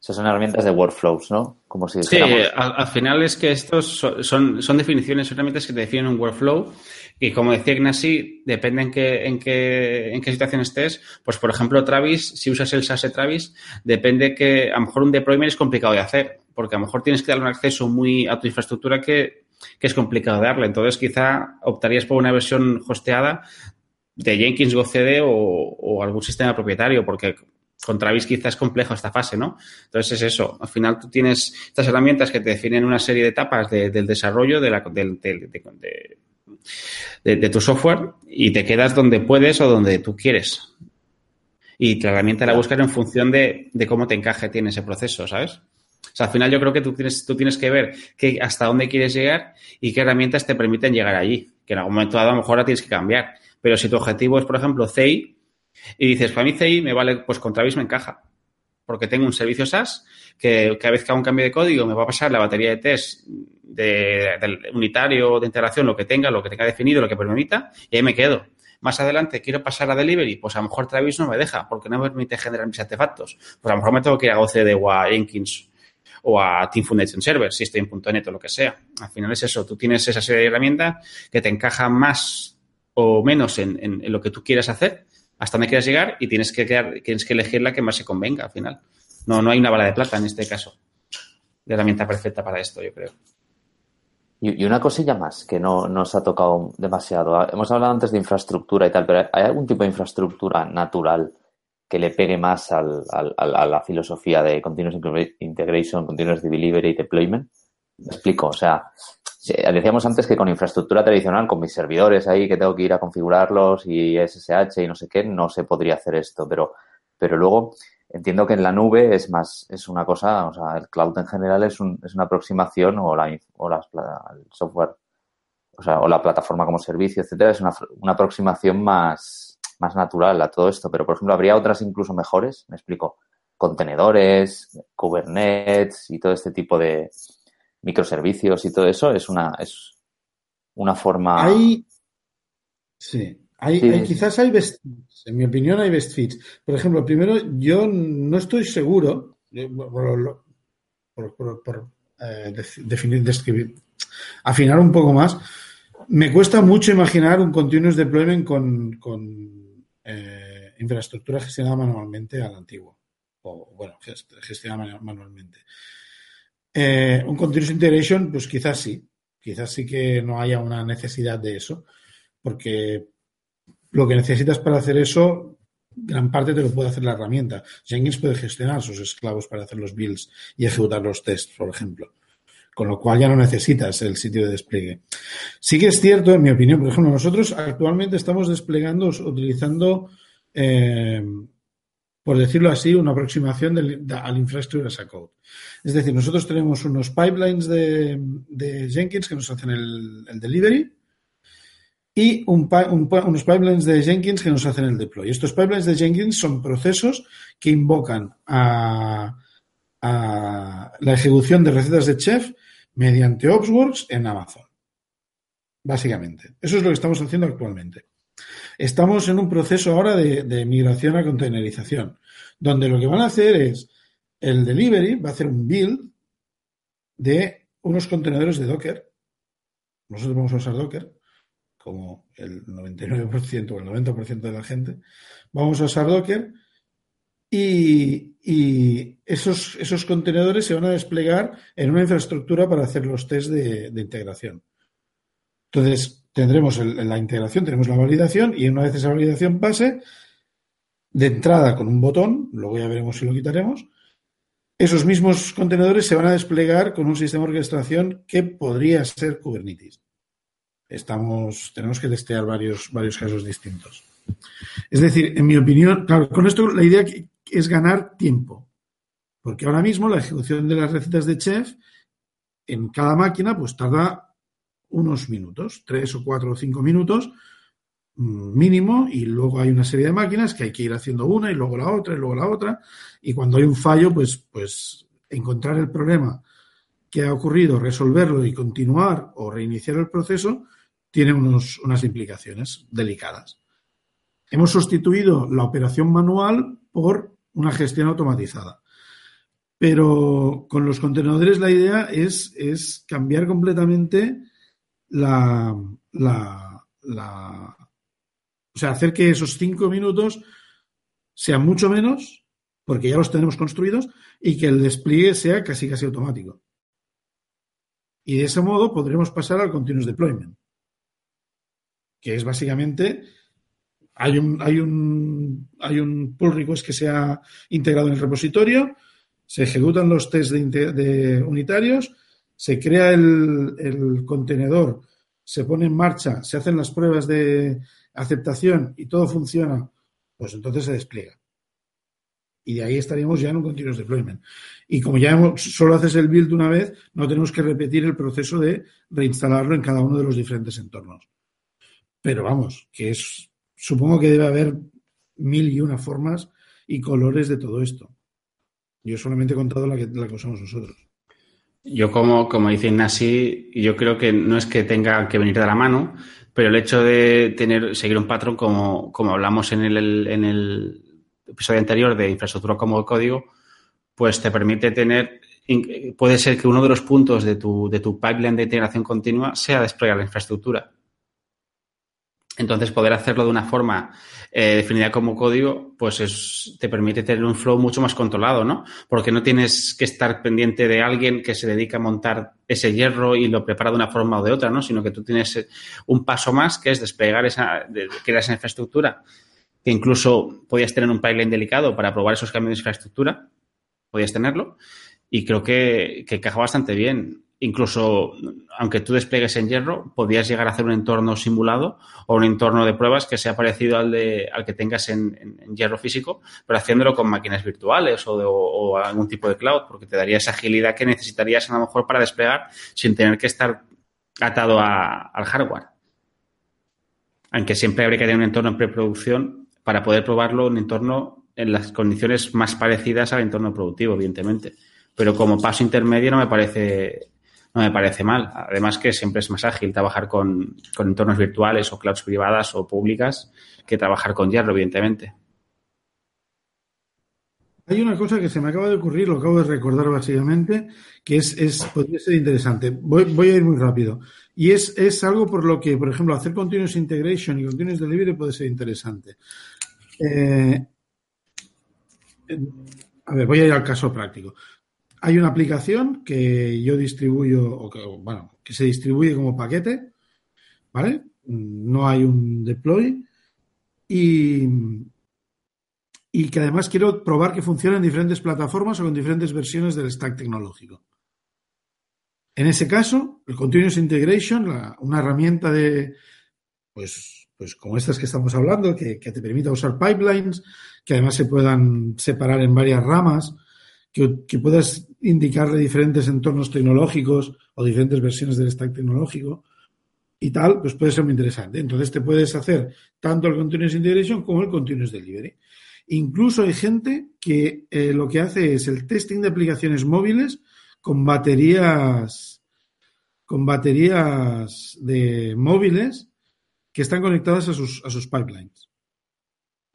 son herramientas de workflows, ¿no? Como si sí, al, final es que estos son, son, definiciones, son herramientas que te definen un workflow y como decía Ignasi, depende en qué, en qué, en qué situación estés. Pues, por ejemplo, Travis, si usas el SASE Travis, depende que a lo mejor un deployment es complicado de hacer, porque a lo mejor tienes que darle un acceso muy a tu infraestructura que, que es complicado de darle. Entonces, quizá optarías por una versión hosteada de Jenkins GoCD o, o algún sistema propietario, porque con Travis quizás es complejo esta fase, ¿no? Entonces es eso. Al final tú tienes estas herramientas que te definen una serie de etapas del desarrollo de, la, de, tu software y te quedas donde puedes o donde tú quieres. Y la herramienta la buscas en función de, cómo te encaje tiene ese proceso, ¿sabes? O sea, al final yo creo que tú tienes, tú tienes que ver que hasta dónde quieres llegar y qué herramientas te permiten llegar allí. Que en algún momento dado a lo mejor la tienes que cambiar. Pero si tu objetivo es, por ejemplo, CI, y dices, para mí CI me vale, pues con Travis me encaja. Porque tengo un servicio SaaS que cada vez que hago un cambio de código me va a pasar la batería de test de, unitario, de integración, lo que tenga, lo que tenga definido, lo que permita, y ahí me quedo. Más adelante quiero pasar a delivery, pues a lo mejor Travis no me deja, porque no me permite generar mis artefactos. Pues a lo mejor me tengo que ir a o a Jenkins o a Team Foundation Server, si estoy en .NET o lo que sea. Al final es eso, tú tienes esa serie de herramientas que te encajan más o menos en, lo que tú quieras hacer hasta dónde quieras llegar y tienes que, tienes que elegir la que más se convenga al final. No, no hay una bala de plata en este caso. De herramienta perfecta para esto, yo creo. Y, una cosilla más que no nos ha tocado demasiado. Hemos hablado antes de infraestructura y tal, pero ¿hay algún tipo de infraestructura natural que le pegue más al, a la filosofía de Continuous Integration, Continuous Delivery y Deployment? Me explico, o sea, decíamos antes que con infraestructura tradicional, con mis servidores ahí que tengo que ir a configurarlos y SSH y no sé qué, no se podría hacer esto, pero, pero luego entiendo que en la nube es más, es una cosa, o sea, el cloud en general es, un, es una aproximación o, la, o las, el software, o sea, o la plataforma como servicio, etcétera, es una, una aproximación más, más natural a todo esto, pero por ejemplo, habría otras incluso mejores, me explico, contenedores, Kubernetes y todo este tipo de, microservicios y todo eso es una, es una forma. Hay. Sí. Hay, quizás hay best, en mi opinión hay best fits. Por ejemplo, primero, yo no estoy seguro, por, por, eh, definir, describir, afinar un poco más, me cuesta mucho imaginar un continuous deployment con, con eh, infraestructura gestionada manualmente al antiguo. O, bueno, gestionada manualmente. Eh, un continuous integration, pues quizás sí. Quizás sí que no haya una necesidad de eso, porque lo que necesitas para hacer eso, gran parte te lo puede hacer la herramienta. Jenkins puede gestionar sus esclavos para hacer los builds y ejecutar los tests, por ejemplo. Con lo cual ya no necesitas el sitio de despliegue. Sí que es cierto, en mi opinión, por ejemplo, nosotros actualmente estamos desplegando, utilizando eh, por decirlo así, una aproximación al infraestructure as a code. Es decir, nosotros tenemos unos pipelines de, Jenkins que nos hacen el, delivery y unos pipelines de Jenkins que nos hacen el deploy. Estos pipelines de Jenkins son procesos que invocan a, la ejecución de recetas de chef mediante Opsworks en Amazon. Básicamente. Eso es lo que estamos haciendo actualmente. Estamos en un proceso ahora de, migración a containerización, donde lo que van a hacer es el delivery va a hacer un build de unos contenedores de Docker. Nosotros vamos a usar Docker, como el 99% o el 90% de la gente. Vamos a usar Docker y, esos, esos, contenedores se van a desplegar en una infraestructura para hacer los test de, integración. Entonces, tendremos la integración, tenemos la validación y una vez esa validación pase, de entrada con un botón, luego ya veremos si lo quitaremos, esos mismos contenedores se van a desplegar con un sistema de orquestación que podría ser Kubernetes. Estamos, tenemos que testear varios, varios casos distintos. Es decir, en mi opinión, claro, con esto la idea es ganar tiempo. Porque ahora mismo la ejecución de las recetas de chef en cada máquina pues tarda unos minutos, tres o cuatro o cinco minutos mm, mínimo, y luego hay una serie de máquinas que hay que ir haciendo una y luego la otra y luego la otra, y cuando hay un fallo, pues, pues encontrar el problema que ha ocurrido, resolverlo y continuar o reiniciar el proceso, tiene unos, unas implicaciones delicadas. Hemos sustituido la operación manual por una gestión automatizada. Pero con los contenedores la idea es, es cambiar completamente la, la, la, O sea, hacer que esos cinco minutos sean mucho menos, porque ya los tenemos construidos, y que el despliegue sea casi casi automático. Y de ese modo podremos pasar al continuous deployment, que es básicamente hay un, hay un, hay un pull request que se ha integrado en el repositorio, se ejecutan los tests de, unitarios, se crea el, contenedor, se pone en marcha, se hacen las pruebas de aceptación y todo funciona, pues entonces se despliega. Y de ahí estaríamos ya en un continuous deployment. Y como ya solo haces el build una vez, no tenemos que repetir el proceso de reinstalarlo en cada uno de los diferentes entornos. Pero vamos, que es, supongo que debe haber mil y una formas y colores de todo esto. Yo solamente he contado la que, la que usamos nosotros. Yo, como, como dice Ignasi, yo creo que no es que tenga que venir de la mano, pero el hecho de tener, seguir un patrón como, como hablamos en el, en el episodio anterior de infraestructura como código, pues te permite tener, puede ser que uno de los puntos de tu, de tu pipeline de integración continua sea desplegar la infraestructura. Entonces, poder hacerlo de una forma eh, definida como código, pues es, te permite tener un flow mucho más controlado, ¿no? Porque no tienes que estar pendiente de alguien que se dedica a montar ese hierro y lo prepara de una forma o de otra, ¿no? Sino que tú tienes un paso más que es desplegar esa, de, esa infraestructura, que incluso podías tener un pipeline delicado para probar esos cambios de infraestructura, podías tenerlo, y creo que, que encaja bastante bien incluso aunque tú despliegues en hierro, podías llegar a hacer un entorno simulado o un entorno de pruebas que sea parecido al, de, al que tengas en, hierro físico, pero haciéndolo con máquinas virtuales o, algún tipo de cloud, porque te daría esa agilidad que necesitarías a lo mejor para desplegar sin tener que estar atado al hardware. Aunque siempre habría que tener un entorno en preproducción para poder probarlo un entorno en las condiciones más parecidas al entorno productivo, evidentemente. Pero como paso intermedio no me parece no me parece mal. Además que siempre es más ágil trabajar con, entornos virtuales o clouds privadas o públicas que trabajar con hierro, evidentemente. Hay una cosa que se me acaba de ocurrir, lo acabo de recordar básicamente, que es, es podría ser interesante. Voy, voy, a ir muy rápido. Y es, es algo por lo que, por ejemplo, hacer continuous integration y continuous delivery puede ser interesante. Eh, a ver, voy a ir al caso práctico hay una aplicación que yo distribuyo, o que, bueno, que se distribuye como paquete, ¿vale? No hay un deploy y, y que además quiero probar que funciona en diferentes plataformas o con diferentes versiones del stack tecnológico. En ese caso, el Continuous Integration, una herramienta de, pues, pues como estas que estamos hablando, que, que te permita usar pipelines, que además se puedan separar en varias ramas, que, puedas indicarle diferentes entornos tecnológicos o diferentes versiones del stack tecnológico y tal, pues puede ser muy interesante. Entonces te puedes hacer tanto el Continuous Integration como el Continuous Delivery. Incluso hay gente que eh, lo que hace es el testing de aplicaciones móviles con baterías con baterías de móviles que están conectadas a sus, a sus pipelines.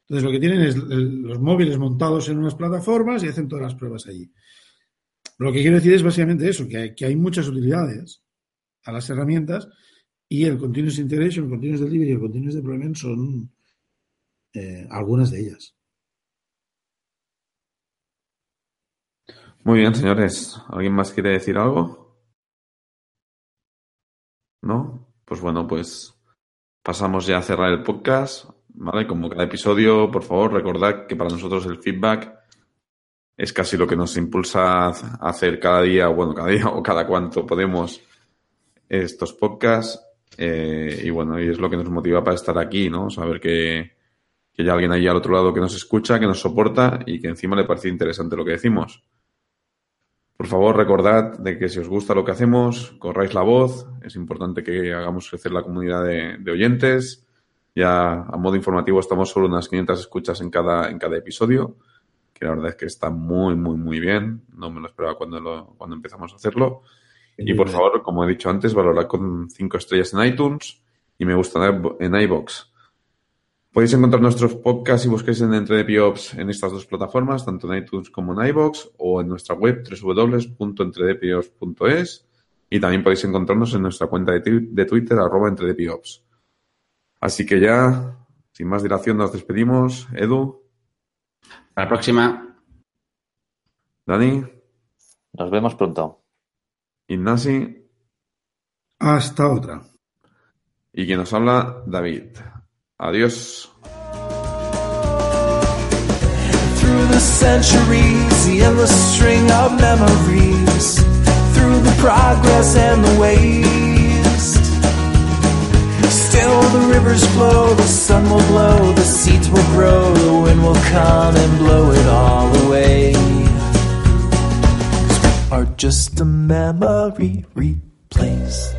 Entonces lo que tienen es los móviles montados en unas plataformas y hacen todas las pruebas allí. Lo que quiero decir es básicamente eso, que hay, muchas utilidades a las herramientas y el Continuous Integration, el Continuous Delivery y el Continuous Deployment son eh, algunas de ellas. Muy bien, señores. ¿Alguien más quiere decir algo? ¿No? Pues bueno, pues pasamos ya a cerrar el podcast. ¿Vale? Como cada episodio, por favor, recordad que para nosotros el feedback es casi lo que nos impulsa a hacer cada día, bueno, cada *laughs* día o cada cuanto podemos estos podcasts. Eh, y bueno, y es lo que nos motiva para estar aquí, ¿no? Saber que, que hay alguien ahí al otro lado que nos escucha, que nos soporta y que encima le parece interesante lo que decimos. Por favor, recordad de que si os gusta lo que hacemos, corráis la voz. Es importante que hagamos crecer la comunidad de oyentes ya a modo informativo estamos solo unas 500 escuchas en cada, en cada episodio, que la verdad es que está muy, muy, muy bien. No me lo esperaba cuando, lo, cuando empezamos a hacerlo. Y por favor, como he dicho antes, valorad con 5 estrellas en iTunes y me gusta en iBox. Podéis encontrar nuestros podcasts si busquéis en Entre Piops en estas dos plataformas, tanto en iTunes como en iBox, o en nuestra web www.entredepiops.es y también podéis encontrarnos en nuestra cuenta de, de Twitter, arroba entredepiops. Así que ya, sin más dilación, nos despedimos. Edu. Hasta la próxima. Dani. Nos vemos pronto. Ignasi. Hasta otra. Y quien nos habla, David. Adiós. Through the centuries, the endless string of memories, through the progress and the waste. The rivers flow, the sun will blow, the seeds will grow, the wind will come and blow it all away. 'Cause we are just a memory replaced.